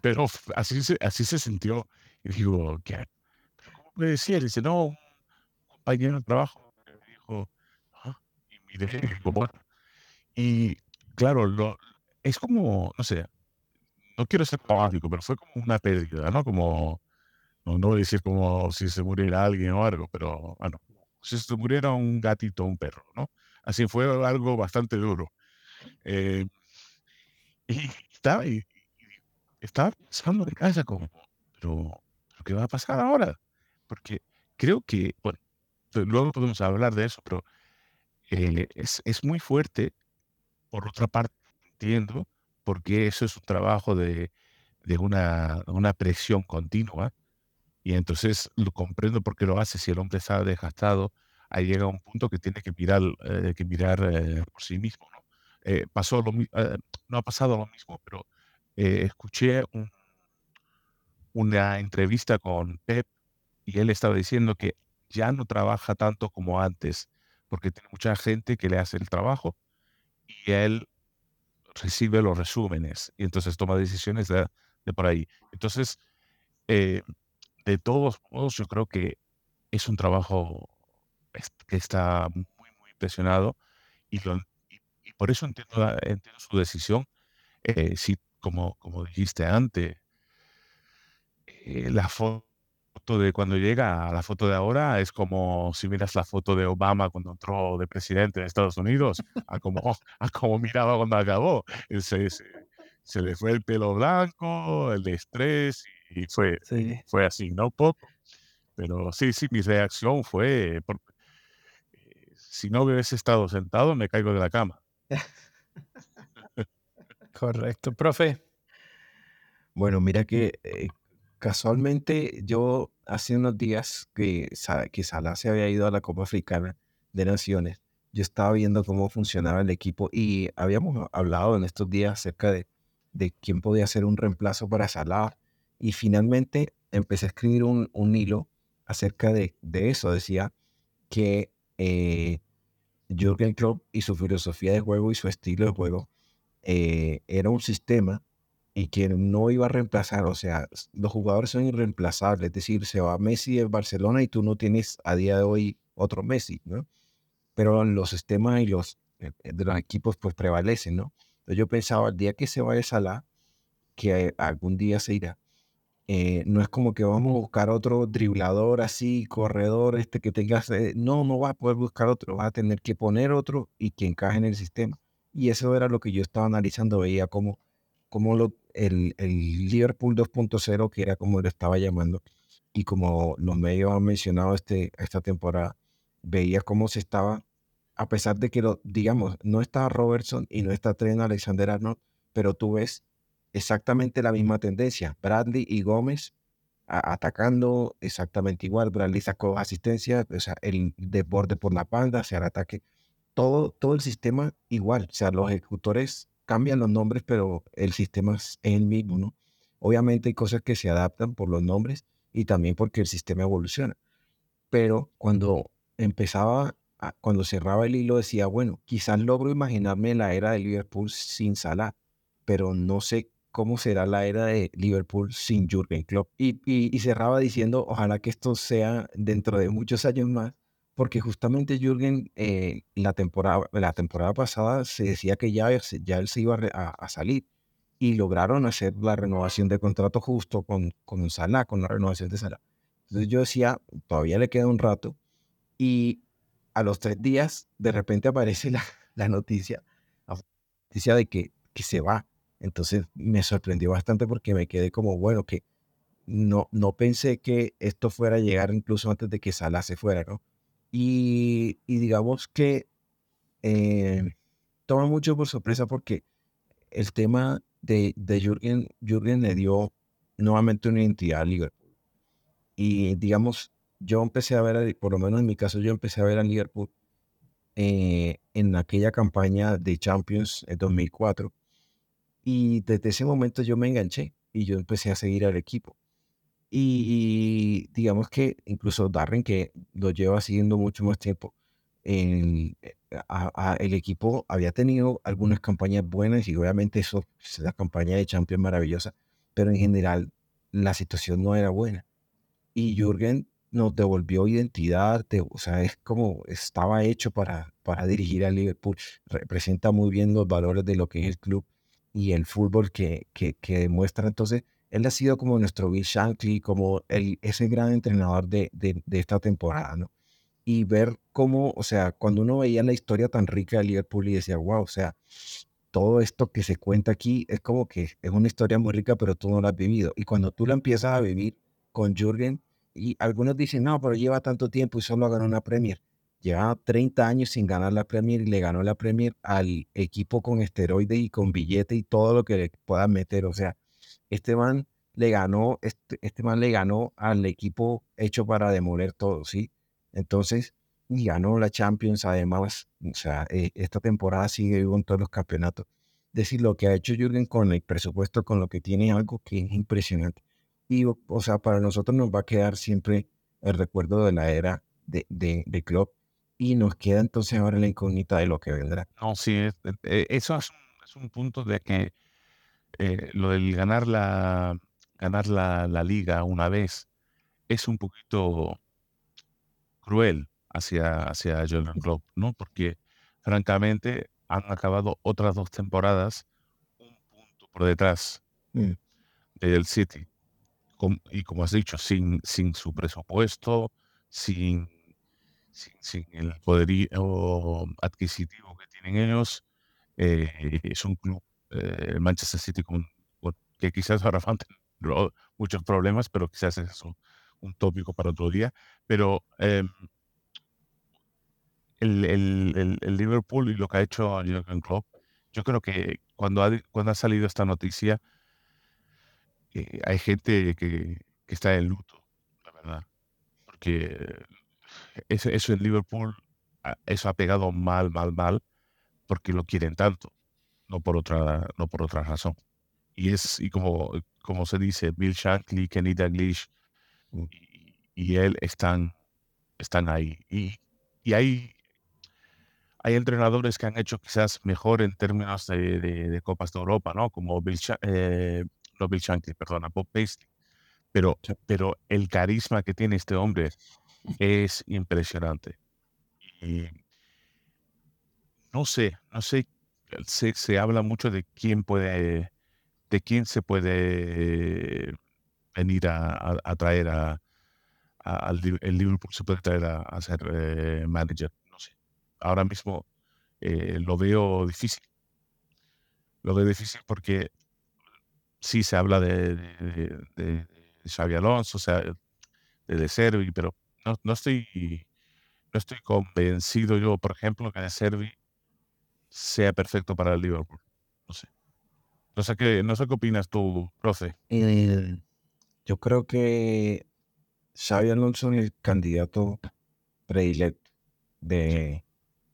Pero así se, así se sintió. Y digo, ¿qué? ¿Cómo puede decir? Dice, no, compañero de trabajo me dijo, ah", y y claro, lo, es como, no sé, no quiero ser dramático, pero fue como una pérdida, ¿no? Como, no, no voy a decir como si se muriera alguien o algo, pero bueno, si se muriera un gatito o un perro, ¿no? Así fue algo bastante duro. Eh, y estaba, y, estaba pensando de casa como, pero, ¿qué va a pasar ahora? Porque creo que, bueno, luego podemos hablar de eso, pero eh, es, es muy fuerte. Por otra parte, entiendo, porque eso es un trabajo de, de una, una presión continua. Y entonces lo comprendo porque lo hace si el hombre está desgastado. Ahí llega un punto que tiene que mirar, eh, que mirar eh, por sí mismo. ¿no? pasó no ha pasado lo mismo, pero escuché una entrevista con Pep y él estaba diciendo que ya no trabaja tanto como antes, porque tiene mucha gente que le hace el trabajo y él recibe los resúmenes y entonces toma decisiones de, por ahí. Entonces, eh, de todos modos, yo creo que es un trabajo que está muy, muy presionado y, y, por eso entiendo, entiendo su decisión. Eh, si, como, como dijiste antes, eh, la foto de cuando llega a la foto de ahora es como si miras la foto de Obama cuando entró de presidente de Estados Unidos, a como, a como miraba cuando acabó. Se, se, le fue el pelo blanco, el estrés, y fue, fue así, ¿no? Poco. Pero sí, sí, mi reacción fue, eh, si no hubiese estado sentado, me caigo de la cama. Correcto, profe. Bueno, mira que eh, Casualmente, yo hace unos días que, que Salah se había ido a la Copa Africana de Naciones, yo estaba viendo cómo funcionaba el equipo y habíamos hablado en estos días acerca de, de quién podía ser un reemplazo para Salah y finalmente empecé a escribir un, un hilo acerca de, de, eso. Decía que eh, Jürgen Klopp y su filosofía de juego y su estilo de juego eh, era un sistema y que no iba a reemplazar, o sea, los jugadores son irreemplazables, es decir, se va Messi de Barcelona y tú no tienes a día de hoy otro Messi, ¿no? Pero los sistemas y los eh, eh, de los equipos pues prevalecen, ¿no? Entonces yo pensaba, el día que se vaya Salah, que algún día se irá, eh, no es como que vamos a buscar otro driblador así, corredor, este que tenga, no, no va a poder buscar otro, va a tener que poner otro y que encaje en el sistema. Y eso era lo que yo estaba analizando, veía cómo, cómo lo, el, Liverpool 2.0, que era como lo estaba llamando, y como los medios han mencionado este, esta temporada, veía cómo se estaba, a pesar de que, lo, digamos, no está Robertson y no está Trent Alexander Arnold, pero tú ves exactamente la misma tendencia. Bradley y Gómez atacando exactamente igual. Bradley sacó asistencia, o sea, el desborde por la banda, sea, el ataque. Todo, todo el sistema igual. O sea, los ejecutores cambian los nombres, pero el sistema es el mismo, ¿no? Obviamente hay cosas que se adaptan por los nombres y también porque el sistema evoluciona. Pero cuando empezaba, cuando cerraba el hilo, decía, bueno, quizás logro imaginarme la era de Liverpool sin Salah, pero no sé cómo será la era de Liverpool sin Jürgen Klopp. Y, y cerraba diciendo, ojalá que esto sea dentro de muchos años más, porque justamente Jürgen, eh, la, temporada, la temporada pasada se decía que ya, ya él se iba a, salir y lograron hacer la renovación de contrato justo con, con Salah, con la renovación de Salah. Entonces yo decía, todavía le queda un rato y a los tres días de repente aparece la, la noticia, la noticia de que, que se va. Entonces me sorprendió bastante porque me quedé como, bueno, que no, no pensé que esto fuera a llegar incluso antes de que Salah se fuera, ¿no? Y, digamos que eh, toma mucho por sorpresa porque el tema de, de Jürgen, Jürgen le dio nuevamente una identidad a Liverpool. Y digamos, yo empecé a ver, por lo menos en mi caso, yo empecé a ver a Liverpool eh, en aquella campaña de Champions en 2004. Y desde ese momento yo me enganché y yo empecé a seguir al equipo. Y, digamos que incluso Darren, que lo lleva siguiendo mucho más tiempo, el, eh, el equipo había tenido algunas campañas buenas y obviamente eso es la campaña de Champions maravillosa, pero en general la situación no era buena. Y Jürgen nos devolvió identidad, o sea, es como estaba hecho para, para dirigir al Liverpool, representa muy bien los valores de lo que es el club y el fútbol que, que, que demuestra. Entonces, él ha sido como nuestro Bill Shankly, como el, ese gran entrenador de, de, esta temporada, ¿no? Y ver cómo, o sea, cuando uno veía la historia tan rica de Liverpool y decía, wow, o sea, todo esto que se cuenta aquí es como que es una historia muy rica, pero tú no la has vivido. Y cuando tú la empiezas a vivir con Jürgen, y algunos dicen, no, pero lleva tanto tiempo y solo ganó una Premier. Lleva 30 años sin ganar la Premier y le ganó la Premier al equipo con esteroides y con billete y todo lo que le puedan meter. O sea, este man le ganó, este, este man le ganó al equipo hecho para demoler todo, ¿sí? Entonces, y ganó la Champions, además, o sea, eh, esta temporada sigue vivo en todos los campeonatos. Decir, lo que ha hecho Jürgen con el presupuesto, con lo que tiene, algo que es impresionante. Y, o, sea, para nosotros nos va a quedar siempre el recuerdo de la era de, de, de Klopp y nos queda entonces ahora la incógnita de lo que vendrá. No, sí, es, eh, eso es es un punto de que eh, lo del ganar la, ganar la, la, liga una vez es un poquito cruel hacia, hacia Jurgen Klopp, ¿no? Porque francamente han acabado otras dos temporadas un punto por detrás mm. del City. y como has dicho, sin, sin su presupuesto, sin, sin, sin el poderío adquisitivo que tienen ellos, eh, es un club el Manchester City que quizás ahora van muchos problemas, pero quizás es un tópico para otro día. Pero eh, el, el, el, Liverpool y lo que ha hecho Jürgen Klopp, yo creo que cuando ha, cuando ha salido esta noticia, eh, hay gente que, que, está en luto, la verdad. Porque eso, en Liverpool, eso ha pegado mal, mal, mal, porque lo quieren tanto no por otra, no por otra razón. Y es, y como, como se dice, Bill Shankly, Kenny Dalglish mm. y, él están, están ahí. Y, y hay, hay entrenadores que han hecho quizás mejor en términos de, de, Copas de Europa, ¿no? Como Bill, eh, no Bill Shankly, perdona, Bob Paisley. Pero, pero el carisma que tiene este hombre es impresionante. Y no sé, no sé se, se, habla mucho de quién puede, de quién se puede venir a, a, traer a, al el Liverpool se puede traer a, ser eh, manager. No sé. Ahora mismo eh, lo veo difícil. Lo veo difícil porque sí se habla de, de, Xavi Alonso, o sea, de, de Servi, pero no, no estoy no estoy convencido yo, por ejemplo, que de Servi sea perfecto para el Liverpool. No sé. No sé qué, no sé qué opinas tú, profe. Eh, yo creo que Xavi Alonso es el candidato predilecto de,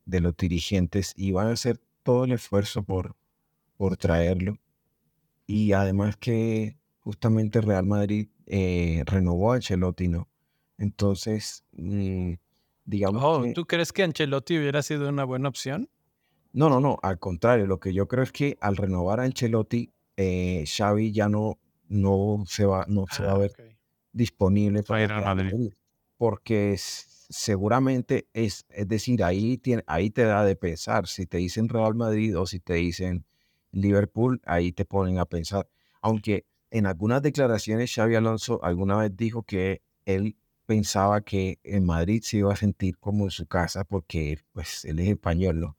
de, los dirigentes y van a hacer todo el esfuerzo por, por traerlo. Y además que justamente Real Madrid eh, renovó a Ancelotti, ¿no? Entonces, mm, digamos. Oh, ¿Tú crees que Ancelotti hubiera sido una buena opción? No, no, no, al contrario, lo que yo creo es que al renovar a Ancelotti, eh, Xavi ya no, no, se va, no se va a ah, ver disponible para Madrid. Porque seguramente es, es decir, ahí, tiene, ahí te da de pensar. Si te dicen Real Madrid o si te dicen Liverpool, ahí te ponen a pensar. Aunque en algunas declaraciones Xavi Alonso alguna vez dijo que él pensaba que en Madrid se iba a sentir como en su casa porque pues él es español, ¿no?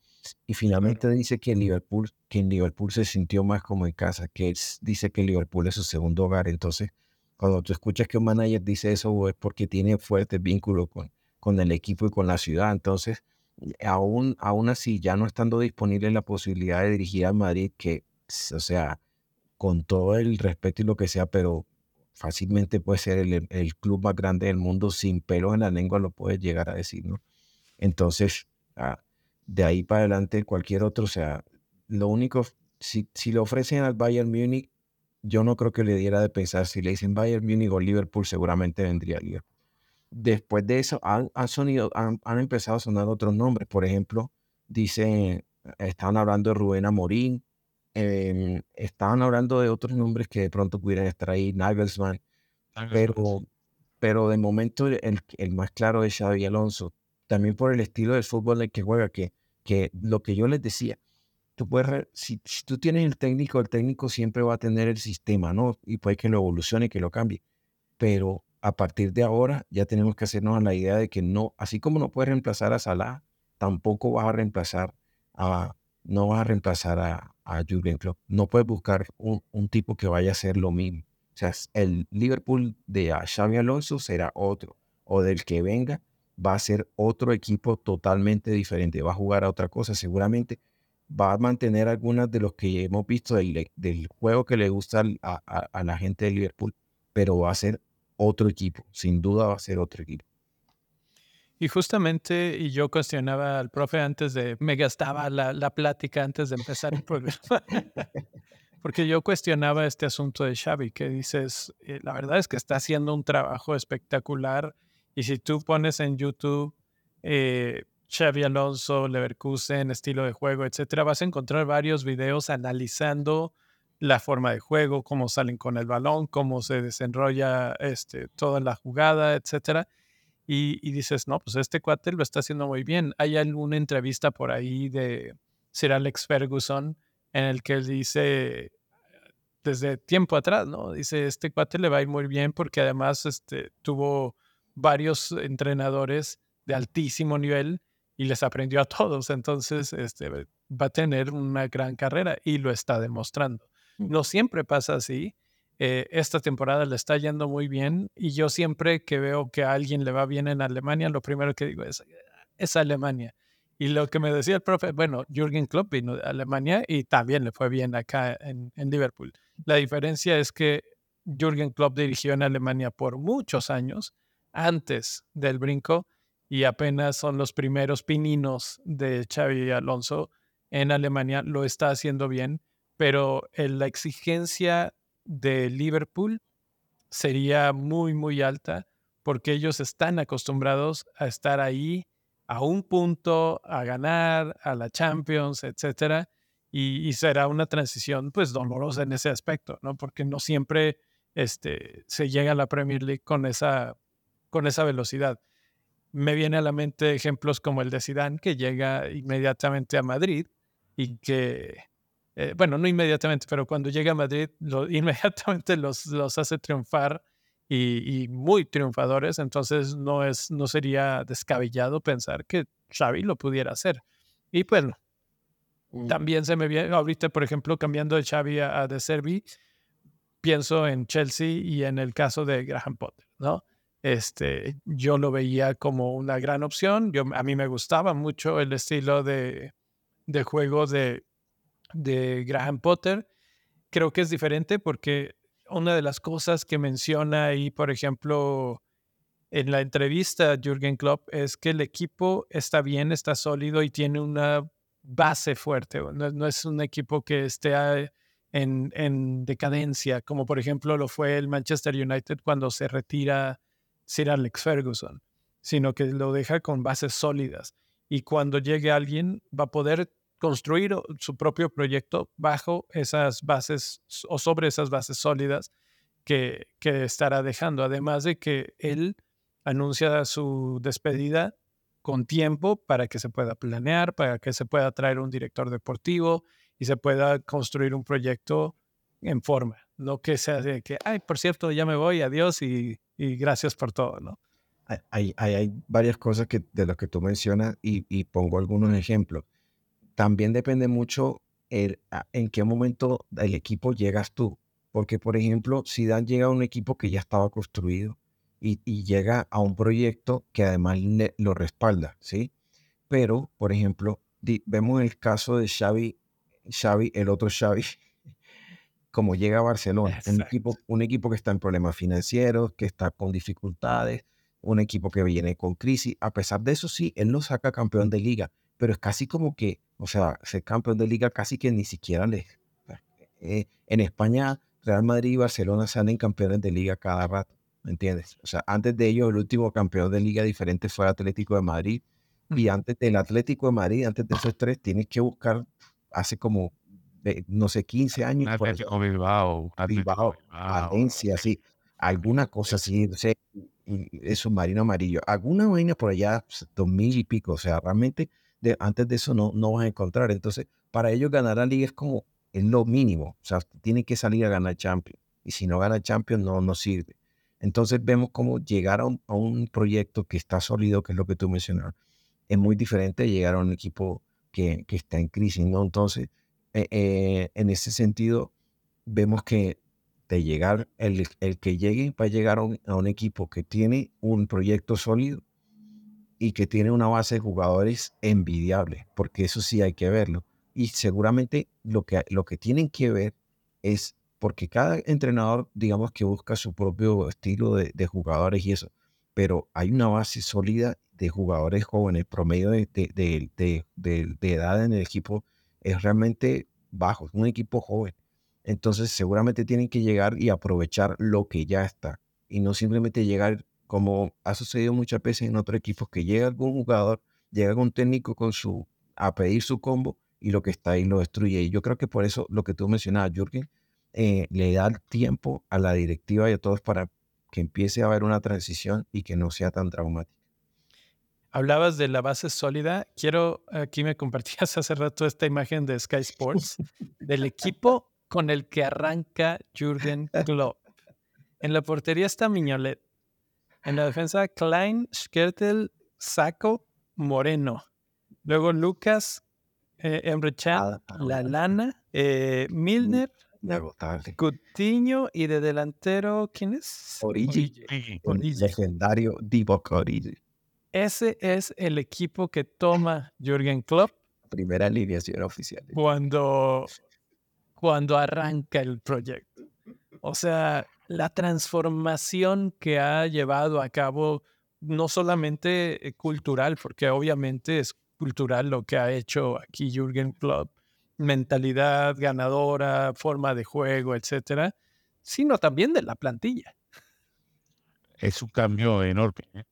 Y finalmente dice que en Liverpool, que en Liverpool se sintió más como en casa, que dice que Liverpool es su segundo hogar. Entonces, cuando tú escuchas que un manager dice eso, es porque tiene fuertes vínculos con, con el equipo y con la ciudad. Entonces, aún, aún así, ya no estando disponible la posibilidad de dirigir a Madrid, que, o sea, con todo el respeto y lo que sea, pero fácilmente puede ser el, el club más grande del mundo, sin pelos en la lengua lo puedes llegar a decir, ¿no? Entonces, ah, de ahí para adelante cualquier otro, o sea, lo único, si, si le ofrecen al Bayern Múnich, yo no creo que le diera de pensar, si le dicen Bayern Múnich o Liverpool, seguramente vendría Liverpool. Después de eso, han, han, sonido, han, han, empezado a sonar otros nombres, por ejemplo, dicen, estaban hablando de Rubén Amorín, eh, estaban hablando de otros nombres que de pronto pudieran estar ahí, Nagelsmann, pero, pero de momento el, el más claro es Xavi Alonso también por el estilo del fútbol en que juega, que, que lo que yo les decía, tú puedes, si, tú tienes el técnico, el técnico siempre va a tener el sistema, ¿no? Y puede que lo evolucione, que lo cambie. Pero a partir de ahora ya tenemos que hacernos a la idea de que no, así como no puedes reemplazar a Salah, tampoco vas a reemplazar a, no vas a reemplazar a, a Jurgen Klopp. No puedes buscar un, un, tipo que vaya a hacer lo mismo. O sea, el Liverpool de Xavi Alonso será otro, o del que venga va a ser otro equipo totalmente diferente, va a jugar a otra cosa, seguramente va a mantener algunas de los que hemos visto del, del juego que le gusta a, la gente de Liverpool, pero va a ser otro equipo, sin duda va a ser otro equipo. Y justamente, y yo cuestionaba al profe antes de, me gastaba la, la plática antes de empezar el programa, porque yo cuestionaba este asunto de Xavi, que dices, eh, la verdad es que está haciendo un trabajo espectacular, y si tú pones en YouTube eh, Xavi Alonso, Leverkusen, estilo de juego, etcétera, vas a encontrar varios videos analizando la forma de juego, cómo salen con el balón, cómo se desenrolla este, toda la jugada, etcétera. Y, dices, no, pues este cuate lo está haciendo muy bien. Hay alguna entrevista por ahí de Sir Alex Ferguson en el que él dice, desde tiempo atrás, ¿no? Dice, este cuate le va a ir muy bien porque además este, tuvo varios entrenadores de altísimo nivel y les aprendió a todos. Entonces, este, va a tener una gran carrera y lo está demostrando. Mm. No siempre pasa así. Eh, esta temporada le está yendo muy bien y yo siempre que veo que a alguien le va bien en Alemania, lo primero que digo es, es Alemania. Y lo que me decía el profe, bueno, Jürgen Klopp vino de Alemania y también le fue bien acá en, en Liverpool. La diferencia es que Jürgen Klopp dirigió en Alemania por muchos años antes del brinco y apenas son los primeros pininos de Xavi Alonso en Alemania, lo está haciendo bien, pero la exigencia de Liverpool sería muy, muy alta porque ellos están acostumbrados a estar ahí a un punto, a ganar, a la Champions, etcétera, y, será una transición pues dolorosa en ese aspecto, ¿no? Porque no siempre este, se llega a la Premier League con esa, con esa velocidad. Me viene a la mente ejemplos como el de Zidane, que llega inmediatamente a Madrid y que, eh, bueno, no inmediatamente, pero cuando llega a Madrid, lo, inmediatamente los, los hace triunfar y, muy triunfadores. Entonces no, es, no sería descabellado pensar que Xavi lo pudiera hacer. Y bueno, mm. también se me viene, ahorita, por ejemplo, cambiando de Xavi a, a De Servi, pienso en Chelsea y en el caso de Graham Potter, ¿no? Este, yo lo veía como una gran opción. Yo, a mí me gustaba mucho el estilo de, de juego de, de Graham Potter. Creo que es diferente porque una de las cosas que menciona ahí, por ejemplo, en la entrevista Jürgen Klopp es que el equipo está bien, está sólido y tiene una base fuerte. No, no es un equipo que esté en, en, decadencia, como por ejemplo lo fue el Manchester United cuando se retira Sir Alex Ferguson, sino que lo deja con bases sólidas. Y cuando llegue alguien va a poder construir su propio proyecto bajo esas bases o sobre esas bases sólidas que, estará dejando. Además de que él anuncia su despedida con tiempo para que se pueda planear, para que se pueda traer un director deportivo y se pueda construir un proyecto en forma. No que sea de que, ay, por cierto, ya me voy, adiós y y gracias por todo, ¿no? Hay, hay, varias cosas que, de las que tú mencionas y, y, pongo algunos ejemplos. También depende mucho el, en qué momento del equipo llegas tú. Porque, por ejemplo, si Dan llega a un equipo que ya estaba construido y, y llega a un proyecto que además lo respalda, ¿sí? Pero, por ejemplo, vemos el caso de Xavi, Xavi, el otro Xavi, como llega a Barcelona, un equipo, un equipo que está en problemas financieros, que está con dificultades, un equipo que viene con crisis. A pesar de eso, sí, él no saca campeón de liga, pero es casi como que, o sea, ser campeón de liga casi que ni siquiera le... Eh, en España, Real Madrid y Barcelona salen campeones de liga cada rato, ¿me entiendes? O sea, antes de ellos, el último campeón de liga diferente fue el Atlético de Madrid. Y antes del Atlético de Madrid, antes de esos tres, tienes que buscar hace como no sé, 15 años. Atlético Bilbao. Bilbao, Valencia, sí. Alguna cosa así, no sé, es submarino amarillo. Alguna vaina por allá, pues, dos mil y pico. O sea, realmente de, antes de eso no, no vas a encontrar. Entonces, para ellos ganar la liga es como, es lo mínimo. O sea, tiene que salir a ganar Champions. Y si no gana Champions, no, no sirve. Entonces vemos cómo llegar a un, proyecto que está sólido, que es lo que tú mencionabas, es muy diferente de llegar a un equipo que, está en crisis, ¿no? Entonces, eh, eh, en ese sentido, vemos que de llegar, el, el que llegue va a llegar a un, equipo que tiene un proyecto sólido y que tiene una base de jugadores envidiable, porque eso sí hay que verlo. Y seguramente lo que, lo que tienen que ver es, porque cada entrenador, digamos que busca su propio estilo de, jugadores y eso, pero hay una base sólida de jugadores jóvenes, promedio de, de, de edad en el equipo es realmente bajo, es un equipo joven. Entonces seguramente tienen que llegar y aprovechar lo que ya está y no simplemente llegar como ha sucedido muchas veces en otros equipos que llega algún jugador, llega algún técnico con su a pedir su combo y lo que está ahí lo destruye. Y yo creo que por eso lo que tú mencionabas, Jürgen, eh, le da tiempo a la directiva y a todos para que empiece a haber una transición y que no sea tan traumática. Hablabas de la base sólida. Quiero, aquí me compartías hace rato esta imagen de Sky Sports, del equipo con el que arranca Jürgen Klopp. En la portería está Miñolet. En la defensa, Klein, Skertel, Saco, Moreno. Luego Lucas, eh, La Lana, eh, Milner, Coutinho y de delantero, ¿quién es? Origi. Legendario Divock Origi. Ese es el equipo que toma Jürgen Klopp. Primera alineación oficial. Cuando cuando arranca el proyecto. O sea, la transformación que ha llevado a cabo, no solamente eh, cultural, porque obviamente es cultural lo que ha hecho aquí Jürgen Klopp, mentalidad ganadora, forma de juego, etcétera, sino también de la plantilla. Es un cambio enorme. ¿eh?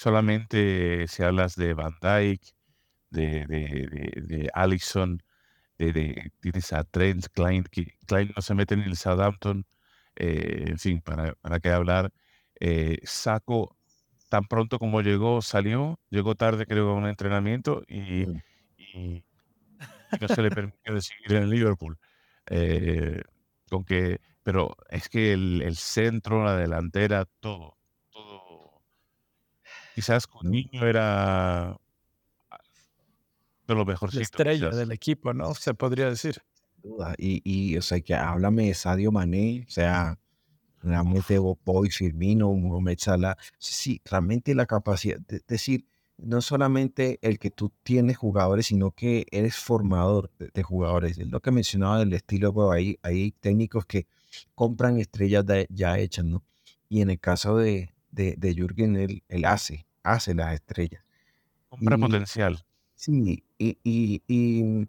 Solamente si hablas de Van Dyke, de, de, de Allison, de, tienes a Trent, Klein, que Klein no se mete en el Southampton, eh, en fin, para, para qué hablar. Eh, Saco, tan pronto como llegó, salió, llegó tarde creo a un entrenamiento y, y, no se le permitió seguir en Liverpool. Eh, con que, pero es que el, el, centro, la delantera, todo. Quizás con niño era lo mejor. La estrella del equipo, ¿no? Se podría decir. Y, y, o sea, que háblame de Sadio Mané, o sea, realmente Boy, Firmino, Mohamed Salah. Sí, realmente la capacidad, de decir, no solamente el que tú tienes jugadores, sino que eres formador de, jugadores. Es lo que mencionaba del estilo, pues, hay, hay técnicos que compran estrellas ya hechas, ¿no? Y en el caso de, de, de Jürgen, él, él, hace, hace las estrellas. Compra potencial. Sí, y, y,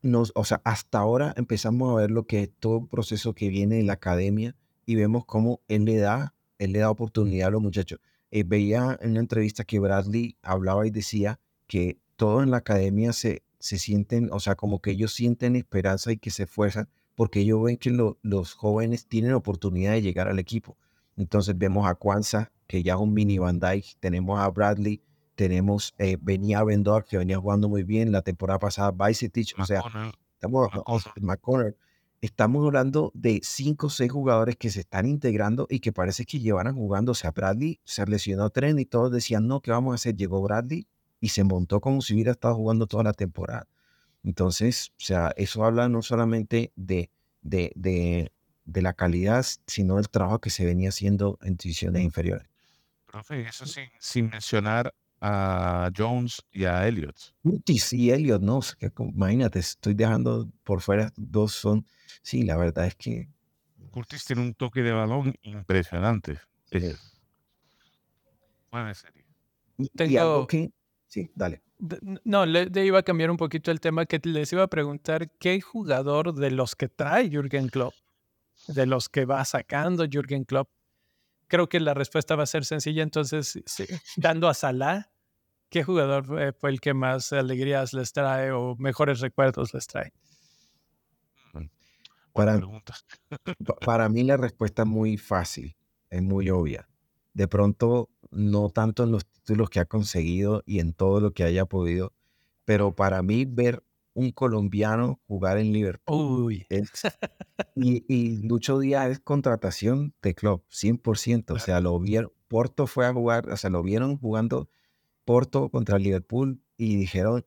nos, o sea, hasta ahora empezamos a ver lo que es todo el proceso que viene de la academia y vemos cómo él le da, él le da oportunidad a los muchachos. Eh, veía en una entrevista que Bradley hablaba y decía que todos en la academia se, se sienten, o sea, como que ellos sienten esperanza y que se esfuerzan porque ellos ven que los jóvenes tienen oportunidad de llegar al equipo. Entonces vemos a Kwanzaa, que ya es un mini Van tenemos a Bradley, tenemos eh, venía Vendor, que venía jugando muy bien la temporada pasada, Vicetich, o sea, estamos, estamos hablando de cinco o seis jugadores que se están integrando y que parece que llevaran jugando. O sea, Bradley se lesionó tren y todos decían, no, ¿qué vamos a hacer? Llegó Bradley y se montó como si hubiera estado jugando toda la temporada. Entonces, o sea, eso habla no solamente de, de, de, de la calidad, sino del trabajo que se venía haciendo en divisiones inferiores. Profe, eso sin, sin mencionar a Jones y a Elliot. Curtis y Elliot, no, imagínate, estoy dejando por fuera dos son, sí, la verdad es que... Curtis tiene un toque de balón impresionante. Es... Buena serie. Tengo... que... Sí, dale. No, le, iba a cambiar un poquito el tema que les iba a preguntar, ¿qué jugador de los que trae Jürgen Klopp, de los que va sacando Jürgen Klopp, creo que la respuesta va a ser sencilla. Entonces, dando a Salah, ¿qué jugador fue el que más alegrías les trae o mejores recuerdos les trae? Mm, para, para mí la respuesta es muy fácil, es muy obvia. De pronto, no tanto en los títulos que ha conseguido y en todo lo que haya podido, pero para mí ver un colombiano jugar en Liverpool. Uy. y, y, Lucho Díaz es contratación de club, 100%. O sea, lo vieron, Porto fue a jugar, o sea, lo vieron jugando Porto contra Liverpool y dijeron,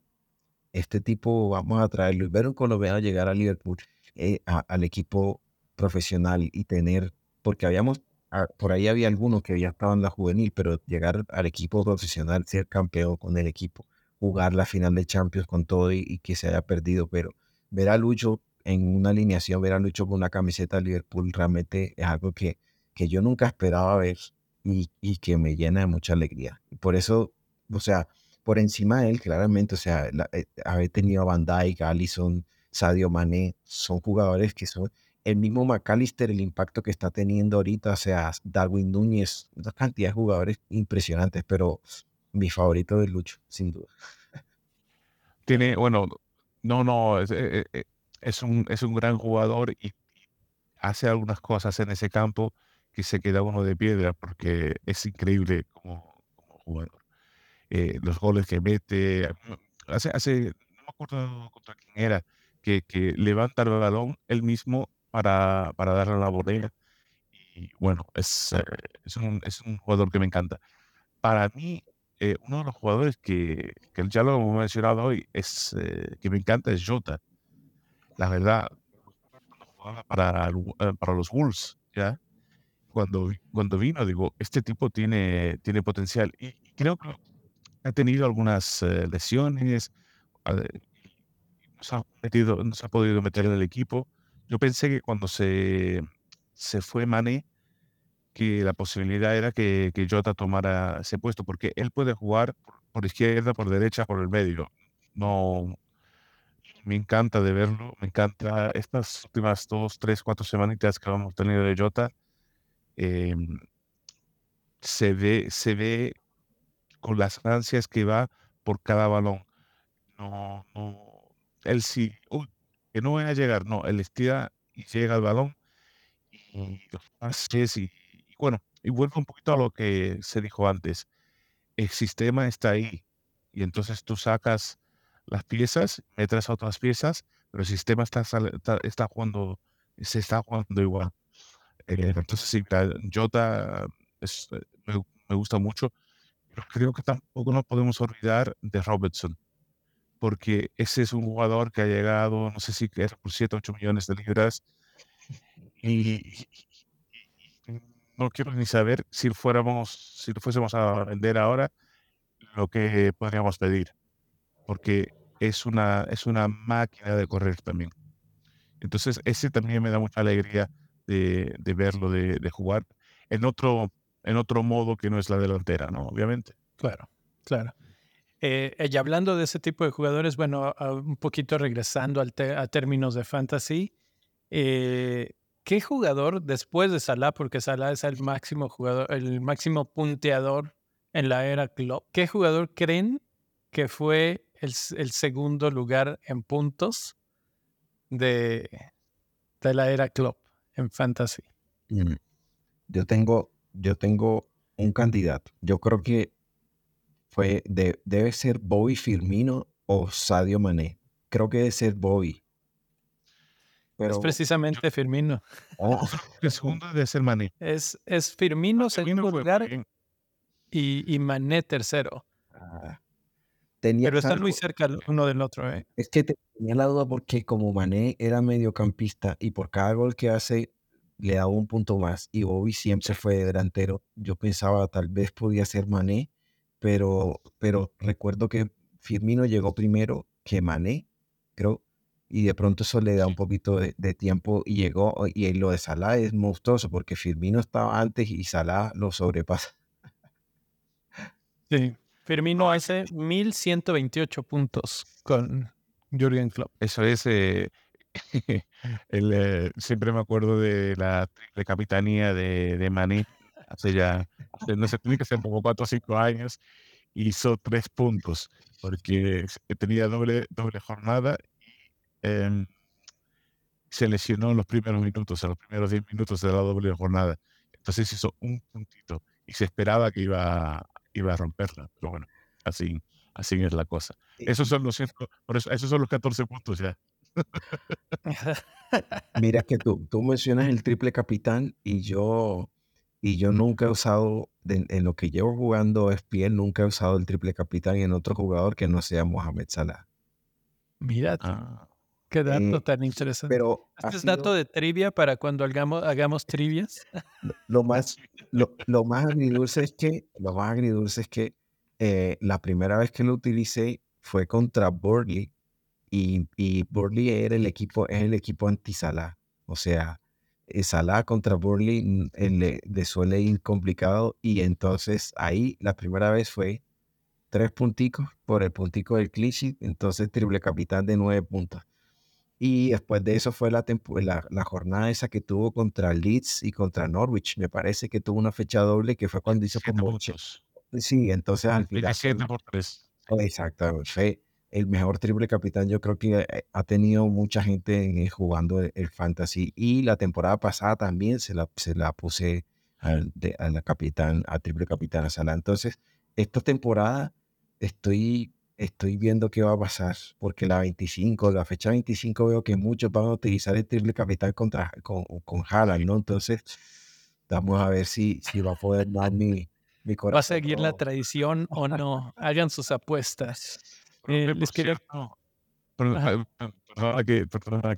este tipo vamos a traerlo. Y ver un colombiano llegar a Liverpool, eh, al equipo profesional y tener, porque habíamos, ah, por ahí había algunos que ya estaban en la juvenil, pero llegar al equipo profesional, ser campeón con el equipo, jugar la final de Champions con todo y, que se haya perdido, pero ver a Lucho en una alineación, ver a Lucho con una camiseta de Liverpool realmente es algo que, que yo nunca esperaba ver y, y que me llena de mucha alegría. Por eso, o sea, por encima de él, claramente, o sea, eh, haber tenido a Van Dijk, Allison, Sadio Mané, son jugadores que son el mismo McAllister, el impacto que está teniendo ahorita, o sea, Darwin Núñez, una cantidad de jugadores impresionantes, pero mi favorito es Lucho, sin duda. Tiene, bueno, no, no, es, eh, eh, un, es un gran jugador y hace algunas cosas en ese campo que se queda uno de piedra porque es increíble como, como jugador. Eh, los goles que mete. Hace, hace, no me acuerdo contra quién era, que, que levanta el balón él mismo para, para darle a la botella. Y bueno, es, eh, es, un, es un jugador que me encanta. Para mí, eh, uno de los jugadores que, que, ya lo hemos mencionado hoy, es, que me encanta es Jota. La verdad, para, para los Wolves, ¿ya? Cuando, cuando vino, digo, este tipo tiene, tiene potencial. Y creo que ha tenido algunas eh, lesiones, no se, ha metido, no se ha podido meter en el equipo. Yo pensé que cuando se, se fue Mané, que la posibilidad era que, que Jota tomara ese puesto, porque él puede jugar por, izquierda, por derecha, por el medio. No, me encanta de verlo, me encanta estas últimas dos, tres, cuatro semanitas que hemos tenido de Jota. Em, se ve, se ve con las ansias que va por cada balón. No, no, él sí, que no voy a llegar, no, él estira y llega al balón y los pases y, bueno, y vuelvo un poquito a lo que se dijo antes. El sistema está ahí y entonces tú sacas las piezas, metes otras piezas, pero el sistema está, está, jugando, se está jugando igual. Eh, entonces, sí, Jota es, me, me, gusta mucho. Pero creo que tampoco nos podemos olvidar de Robertson, porque ese es un jugador que ha llegado, no sé si es por 7, 8 millones de libras, y, no quiero ni saber si fuéramos, si fuésemos a vender ahora, lo que podríamos pedir, porque es una, es una máquina de correr también. Entonces, ese también me da mucha alegría de, de verlo, de, de, jugar en otro, en otro modo que no es la delantera, ¿no? Obviamente. Claro, claro. Eh, y hablando de ese tipo de jugadores, bueno, un poquito regresando a términos de fantasy, eh, ¿qué jugador después de Salah, porque Salah es el máximo jugador, el máximo punteador en la era club, ¿qué jugador creen que fue el, segundo lugar en puntos de, la era club en fantasy? Mm, yo tengo yo tengo un candidato. Yo creo que fue de, debe ser Bobby Firmino o Sadio Mané. Creo que debe ser Bobby. Pero, es precisamente Firmino. Oh. El segundo debe ser Mané. Es, es Firmino, segundo lugar y, y, Mané tercero. Ah, tenía Pero están muy cerca uno del otro. ¿eh? Es que tenía la duda porque como Mané era mediocampista y por cada gol que hace le daba un punto más y Bobby siempre fue delantero. Yo pensaba tal vez podía ser Mané, pero, pero recuerdo que Firmino llegó primero que Mané, creo, y de pronto eso le da un poquito de, tiempo y llegó, y lo de Salah es monstruoso porque Firmino estaba antes y Salah lo sobrepasa. Sí, Firmino hace 1128 puntos con Jürgen Klopp. Eso es, eh, el, eh, siempre me acuerdo de la triple capitanía de, de Maní, hace ya, no sé, tiene que ser como cuatro o cinco años, hizo tres puntos, porque tenía doble, doble jornada em, se lesionó en los primeros minutos, en los primeros diez minutos de la doble jornada. Entonces hizo un puntito y se esperaba que iba, iba a romperla, pero bueno, así, Así es la cosa. Esos son los, por eso, esos son los 14 puntos ya. Mira que tú, tú mencionas el triple capitán y yo, y yo nunca he usado, en lo que llevo jugando ESPN, nunca he usado el triple capitán en otro jugador que no sea Mohamed Salah. Mira, ah. Qué dato eh, tan interesante. Pero ¿Este es dato de trivia para cuando hagamos, hagamos trivias? Lo, más, lo, lo, más agridulce es que, lo más agridulce es que eh, la primera vez que lo utilicé fue contra Burnley y, y Burnley era el equipo, es el equipo anti-Salah. O sea, eh, Salah contra Burnley mm, le, le, suele ir complicado y entonces ahí la primera vez fue tres punticos por el puntico del cliché, entonces triple capitán de nueve puntos. Y después de eso fue la, la, la, jornada esa que tuvo contra Leeds y contra Norwich. Me parece que tuvo una fecha doble que fue cuando hizo como muchos. Sí, entonces al final. Exacto, fue el mejor triple capitán. Yo creo que eh, ha tenido mucha gente jugando el, fantasy. Y la temporada pasada también se la, se la puse a, la capitán, a triple capitán a Sala. Entonces, esta temporada estoy, estoy viendo qué va a pasar. Porque la 25, la fecha 25, veo que muchos van a utilizar el triple capitán contra, con, con ¿no? Entonces, vamos a ver si, si va a poder dar mi ¿Va a seguir la tradición o no? Hagan sus apuestas. Eh, les quiero... perdona, que,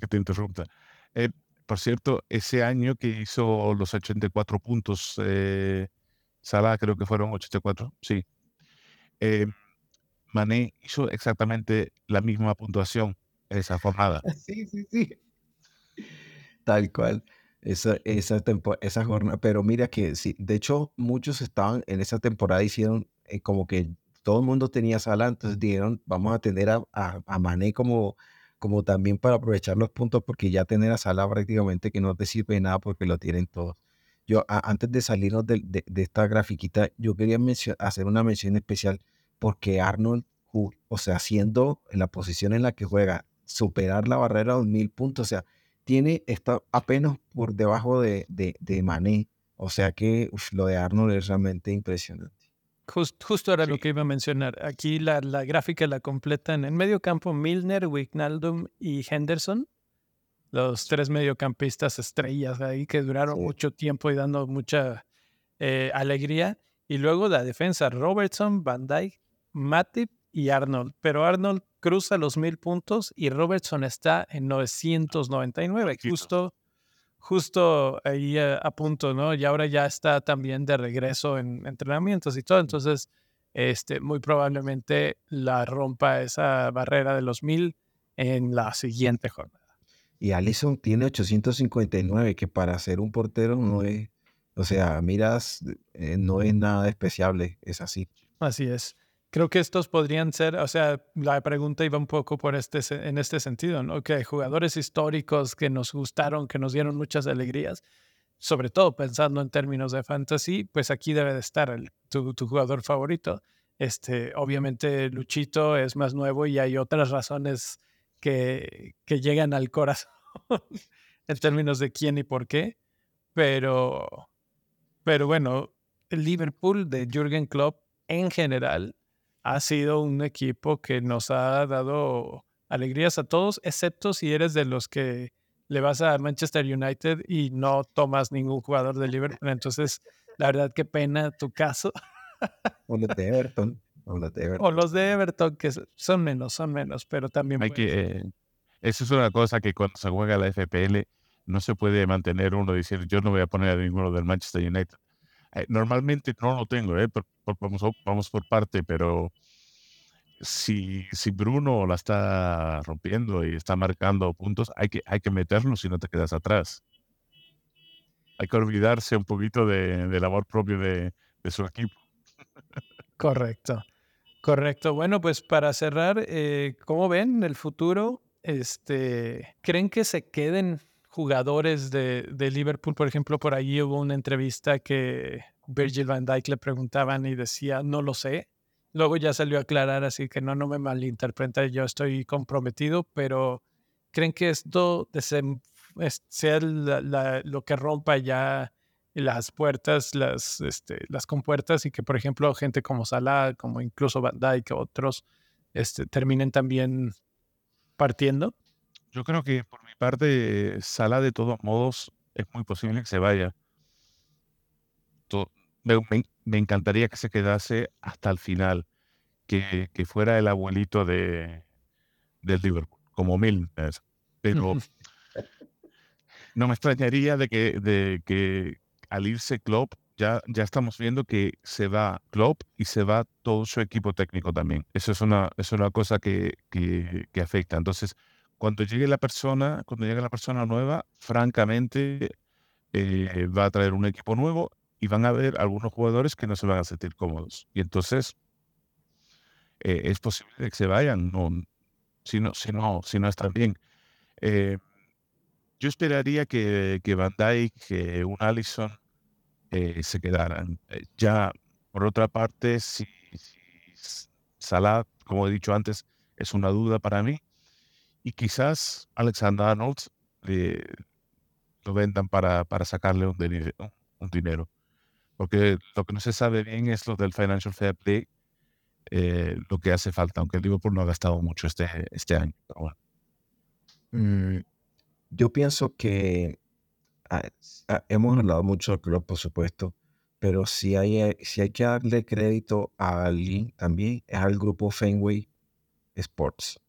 que te interrumpa. Eh, por cierto, ese año que hizo los 84 puntos, eh, Salah creo que fueron 84, sí. Eh, Mané hizo exactamente la misma puntuación en esa jornada. Sí, sí, sí. Tal cual esa, esa, esa jornada. Pero mira que sí, de hecho, muchos estaban en esa temporada, hicieron eh, como que todo el mundo tenía sala, entonces dijeron, vamos a tener a, a, Mané como, como también para aprovechar los puntos, porque ya tener a Sala prácticamente que no te sirve de nada porque lo tienen todos. Yo, antes de salirnos de, de, esta grafiquita, yo quería hacer una mención especial porque Arnold, o sea, siendo en la posición en la que juega, superar la barrera de 2000 puntos, o sea, tiene, está apenas por debajo de, de, de Mané. O sea que lo de Arnold es realmente impresionante. justo era lo que iba a mencionar. Aquí la, la gráfica la completan en medio campo Milner, Wijnaldum y Henderson. Los tres mediocampistas estrellas ahí que duraron mucho tiempo y dando mucha eh, alegría. Y luego la defensa, Robertson, Van Dijk, Matip y Arnold. Pero Arnold cruza los mil puntos y Robertson está en 999, justo, justo ahí a, punto, ¿no? Y ahora ya está también de regreso en entrenamientos y todo. Entonces, este, muy probablemente la rompa esa barrera de los mil en la siguiente jornada. Y Allison tiene 859, que para ser un portero no es, o sea, miras, eh, no es nada despreciable, es así. Así es. Creo que estos podrían ser, o sea, la pregunta iba un poco por este, en este sentido, ¿no? Que jugadores históricos que nos gustaron, que nos dieron muchas alegrías, sobre todo pensando en términos de fantasy, pues aquí debe de estar el, tu, jugador favorito. Este, obviamente Luchito es más nuevo y hay otras razones que, que llegan al corazón en términos de quién y por qué, pero, pero bueno, el Liverpool de Jürgen Klopp en general ha sido un equipo que nos ha dado alegrías a todos, excepto si eres de los que le vas a Manchester United y no tomas ningún jugador de Liverpool. Entonces, la verdad, qué pena tu caso. o los de Everton. O los de Everton, o los de Everton que son menos, son menos, pero también... Hay que, eso es una cosa que cuando se juega la FPL no se puede mantener uno diciendo yo no voy a poner a ninguno del Manchester United. Eh, normalmente no lo tengo, ¿eh? vamos, vamos por parte, pero si, si Bruno la está rompiendo y está marcando puntos, hay que, hay que meterlo si no te quedas atrás. Hay que olvidarse un poquito de, del amor propio de, de, su equipo. Correcto, correcto. Bueno, pues para cerrar, eh, ¿cómo ven el futuro? Este, ¿Creen que se queden jugadores de, Liverpool, por ejemplo, por ahí hubo una entrevista que Virgil van Dijk le preguntaban y decía, no lo sé. Luego ya salió a aclarar, así que no, no me malinterpreta, yo estoy comprometido, pero ¿creen que esto sea lo que rompa ya las puertas, las, este, las compuertas y que, por ejemplo, gente como Salah, como incluso Van Dijk, otros, este, terminen también partiendo? Yo creo que por mi parte, Salah de todos modos es muy posible que se vaya. me, encantaría que se quedase hasta el final, que, fuera el abuelito de, del Liverpool, como Milner. Pero no me extrañaría de que, de que al irse Klopp, ya, ya estamos viendo que se va Klopp y se va todo su equipo técnico también. Eso es una, es una cosa que, que, afecta. Entonces, cuando llegue la persona, cuando llegue la persona nueva, francamente eh, va a traer un equipo nuevo y van a haber algunos jugadores que no se van a sentir cómodos. Y entonces eh, es posible que se vayan, no, si, no, si, no, si no están bien. Eh, yo esperaría que, que Van Dijk, que un Allison se quedaran. Ya, por otra parte, si, Salah, como he dicho antes, es una duda para mí, y quizás Alexander Arnold lo vendan para, para sacarle un, dinero, un dinero. Porque lo que no se sabe bien es lo del Financial Fair Play, lo que hace falta, aunque el Liverpool no ha gastado mucho este, este año. Mm, yo pienso que ah, ah, hemos hablado mucho del club, por supuesto, pero si hay, eh, si hay que darle crédito a alguien también es al grupo Fenway Sports,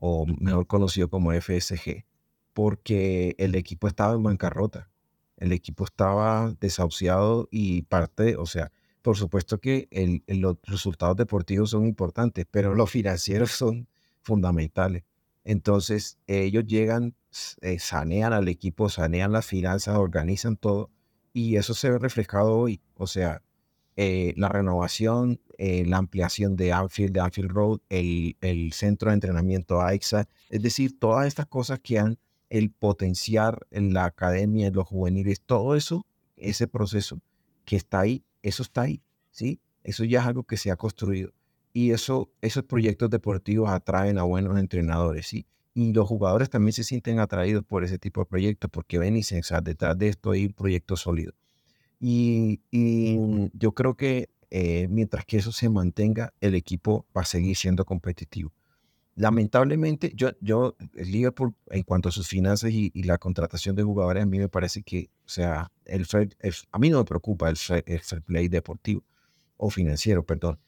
o mejor conocido como FSG, porque el equipo estaba en bancarrota, el equipo estaba desahuciado y parte, o sea, por supuesto que los resultados deportivos son importantes, pero los financieros son fundamentales. Entonces, ellos llegan, eh, sanean al equipo, sanean las finanzas, organizan todo y eso se ve reflejado hoy. O sea, eh, la renovación, eh, la ampliación de Anfield, de Anfield Road, el, el, centro de entrenamiento AIXA, es decir, todas estas cosas que han el potenciar en la academia, en los juveniles, todo eso, ese proceso que está ahí, eso está ahí, ¿sí? Eso ya es algo que se ha construido. Y eso, esos proyectos deportivos atraen a buenos entrenadores, ¿sí? Y los jugadores también se sienten atraídos por ese tipo de proyectos porque ven y se detrás de esto hay un proyecto sólido. Y, yo creo que eh, mientras que eso se mantenga, el equipo va a seguir siendo competitivo. Lamentablemente, yo, yo, el Liverpool, en cuanto a sus finanzas y, la contratación de jugadores, a mí me parece que, o sea, el, a mí no me preocupa el el fair play deportivo o financiero, perdón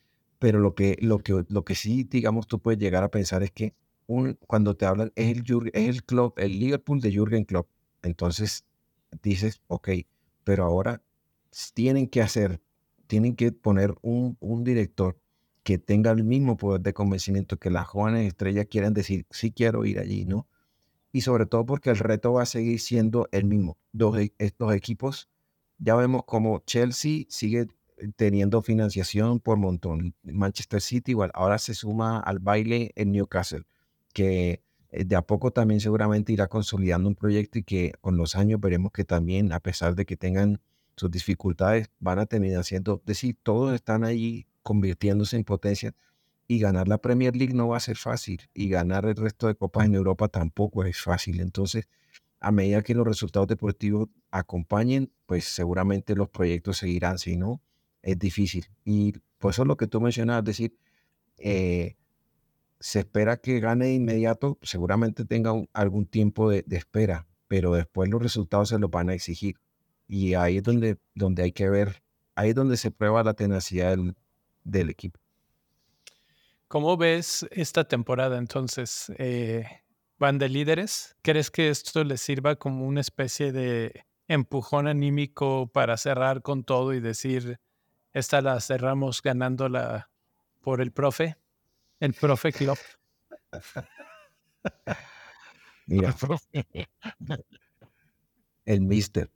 pero lo que, lo que, lo que sí, digamos, tú puedes llegar a pensar es que un, cuando te hablan, es el, es el club, el Liverpool de Jürgen Klopp. Entonces dices, ok, pero ahora tienen que hacer, tienen que poner un, un director que tenga el mismo poder de convencimiento que las jóvenes estrellas quieren decir, sí quiero ir allí, ¿no? Y sobre todo porque el reto va a seguir siendo el mismo. Dos, e, estos equipos, ya vemos como Chelsea sigue teniendo financiación por montón. Manchester City igual, ahora se suma al baile en Newcastle, que eh, de a poco también seguramente irá consolidando un proyecto y que con los años veremos que también, a pesar de que tengan sus dificultades, van a terminar siendo, es decir, todos están allí convirtiéndose en potencia y ganar la Premier League no va a ser fácil y ganar el resto de copas en Europa tampoco es fácil. Entonces, a medida que los resultados deportivos acompañen, pues seguramente los proyectos seguirán, si no, es difícil. Y por eso es lo que tú mencionas, es decir, eh, se espera que gane de inmediato, seguramente tenga algún tiempo de, espera, pero después los resultados se los van a exigir. Y ahí es donde, donde hay que ver, ahí es donde se prueba la tenacidad del, del equipo. ¿Cómo ves esta temporada entonces? Eh, ¿Van de líderes? ¿Crees que esto les sirva como una especie de empujón anímico para cerrar con todo y decir, esta la cerramos ganándola por el profe, el profe Klopp. Mira, el mister.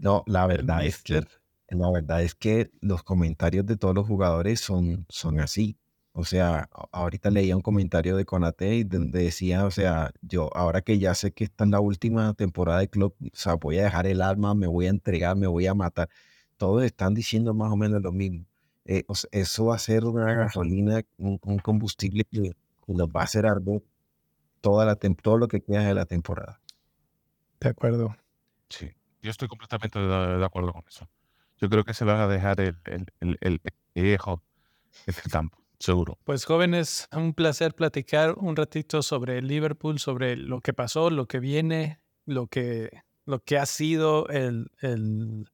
No, la verdad es que la verdad es que los comentarios de todos los jugadores son, son así. O sea, ahorita leía un comentario de Conate y donde decía, o sea, yo ahora que ya sé que esta es la última temporada de club, o sea, voy a dejar el alma, me voy a entregar, me voy a matar todos están diciendo más o menos lo mismo. Eh, eso va a ser una gasolina, un, combustible que nos va a hacer arder toda la todo lo que queda de la temporada. De acuerdo. Sí. Yo estoy completamente de, acuerdo con eso. Yo creo que se van a dejar el, el, el, viejo en el campo, seguro. Pues jóvenes, un placer platicar un ratito sobre el Liverpool, sobre lo que pasó, lo que viene, lo que, lo que ha sido el, el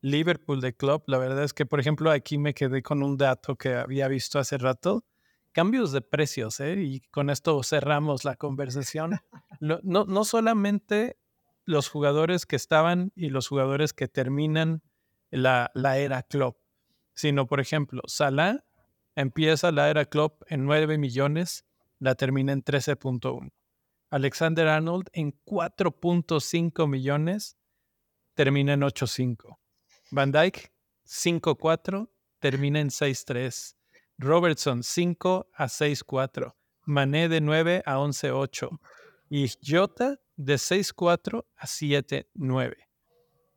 Liverpool de club. La verdad es que, por ejemplo, aquí me quedé con un dato que había visto hace rato. Cambios de precios, ¿eh? Y con esto cerramos la conversación. no, no solamente los jugadores que estaban y los jugadores que terminan la, la era club, sino, por ejemplo, Salah empieza la era club en 9 millones, la termina en 13.1. Alexander Arnold en 4.5 millones, termina en 8.5. Van Dyke, 5.4, termina en 6.3. Robertson, 5 a 6.4. Mané de 9 a 11.8. Y Jota de 6.4 a 7.9.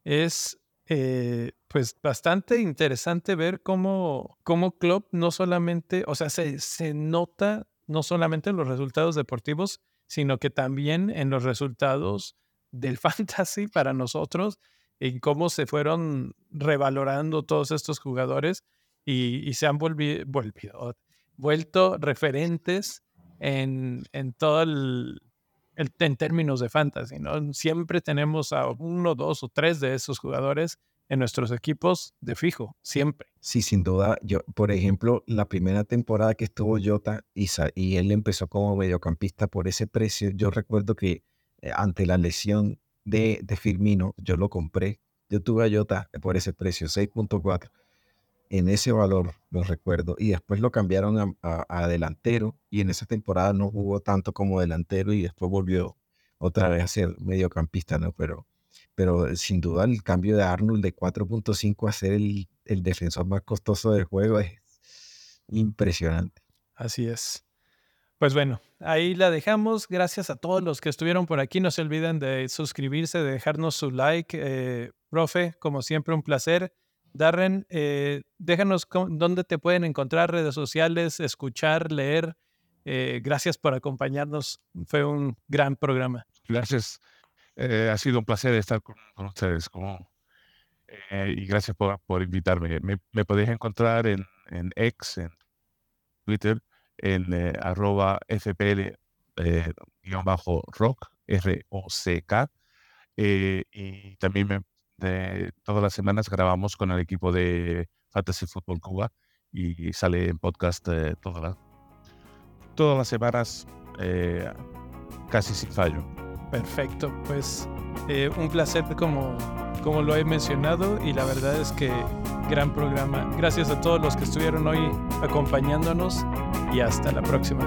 Es eh, pues bastante interesante ver cómo, cómo no solamente, o sea, se, se nota no solamente en los resultados deportivos, sino que también en los resultados del fantasy para nosotros, en cómo se fueron revalorando todos estos jugadores y, se han vuelto referentes en, en todo el, en términos de fantasy, ¿no? Siempre tenemos a uno, dos o tres de esos jugadores en nuestros equipos de fijo, siempre. Sí, sin duda. Yo, por ejemplo, la primera temporada que estuvo Jota y, y él empezó como mediocampista por ese precio, yo recuerdo que eh, ante la lesión de, de Firmino, yo lo compré. Yo tuve a Jota por ese precio, 6.4 en ese valor, lo recuerdo, y después lo cambiaron a, delantero y en esa temporada no jugó tanto como delantero y después volvió otra vez a ser mediocampista, ¿no? Pero, pero sin duda el cambio de Arnold de 4.5 a ser el, el defensor más costoso del juego es impresionante. Así es. Pues bueno, ahí la dejamos. Gracias a todos los que estuvieron por aquí. No se olviden de suscribirse, de dejarnos su like. Eh, profe, como siempre, un placer. Darren, eh, déjanos dónde te pueden encontrar, redes sociales, escuchar, leer. Eh, gracias por acompañarnos. Fue un gran programa. Gracias. Eh, ha sido un placer estar con, ustedes. y gracias por, invitarme. Me, podéis encontrar en, en X, en Twitter, en arroba fpl rock, R-O-C-K. y también me todas las semanas grabamos con el equipo de Fantasy Football Cuba y sale en podcast eh, todas las semanas eh, casi sin fallo. Perfecto, pues eh, un placer como, como lo he mencionado y la verdad es que gran programa. Gracias a todos los que estuvieron hoy acompañándonos y hasta la próxima.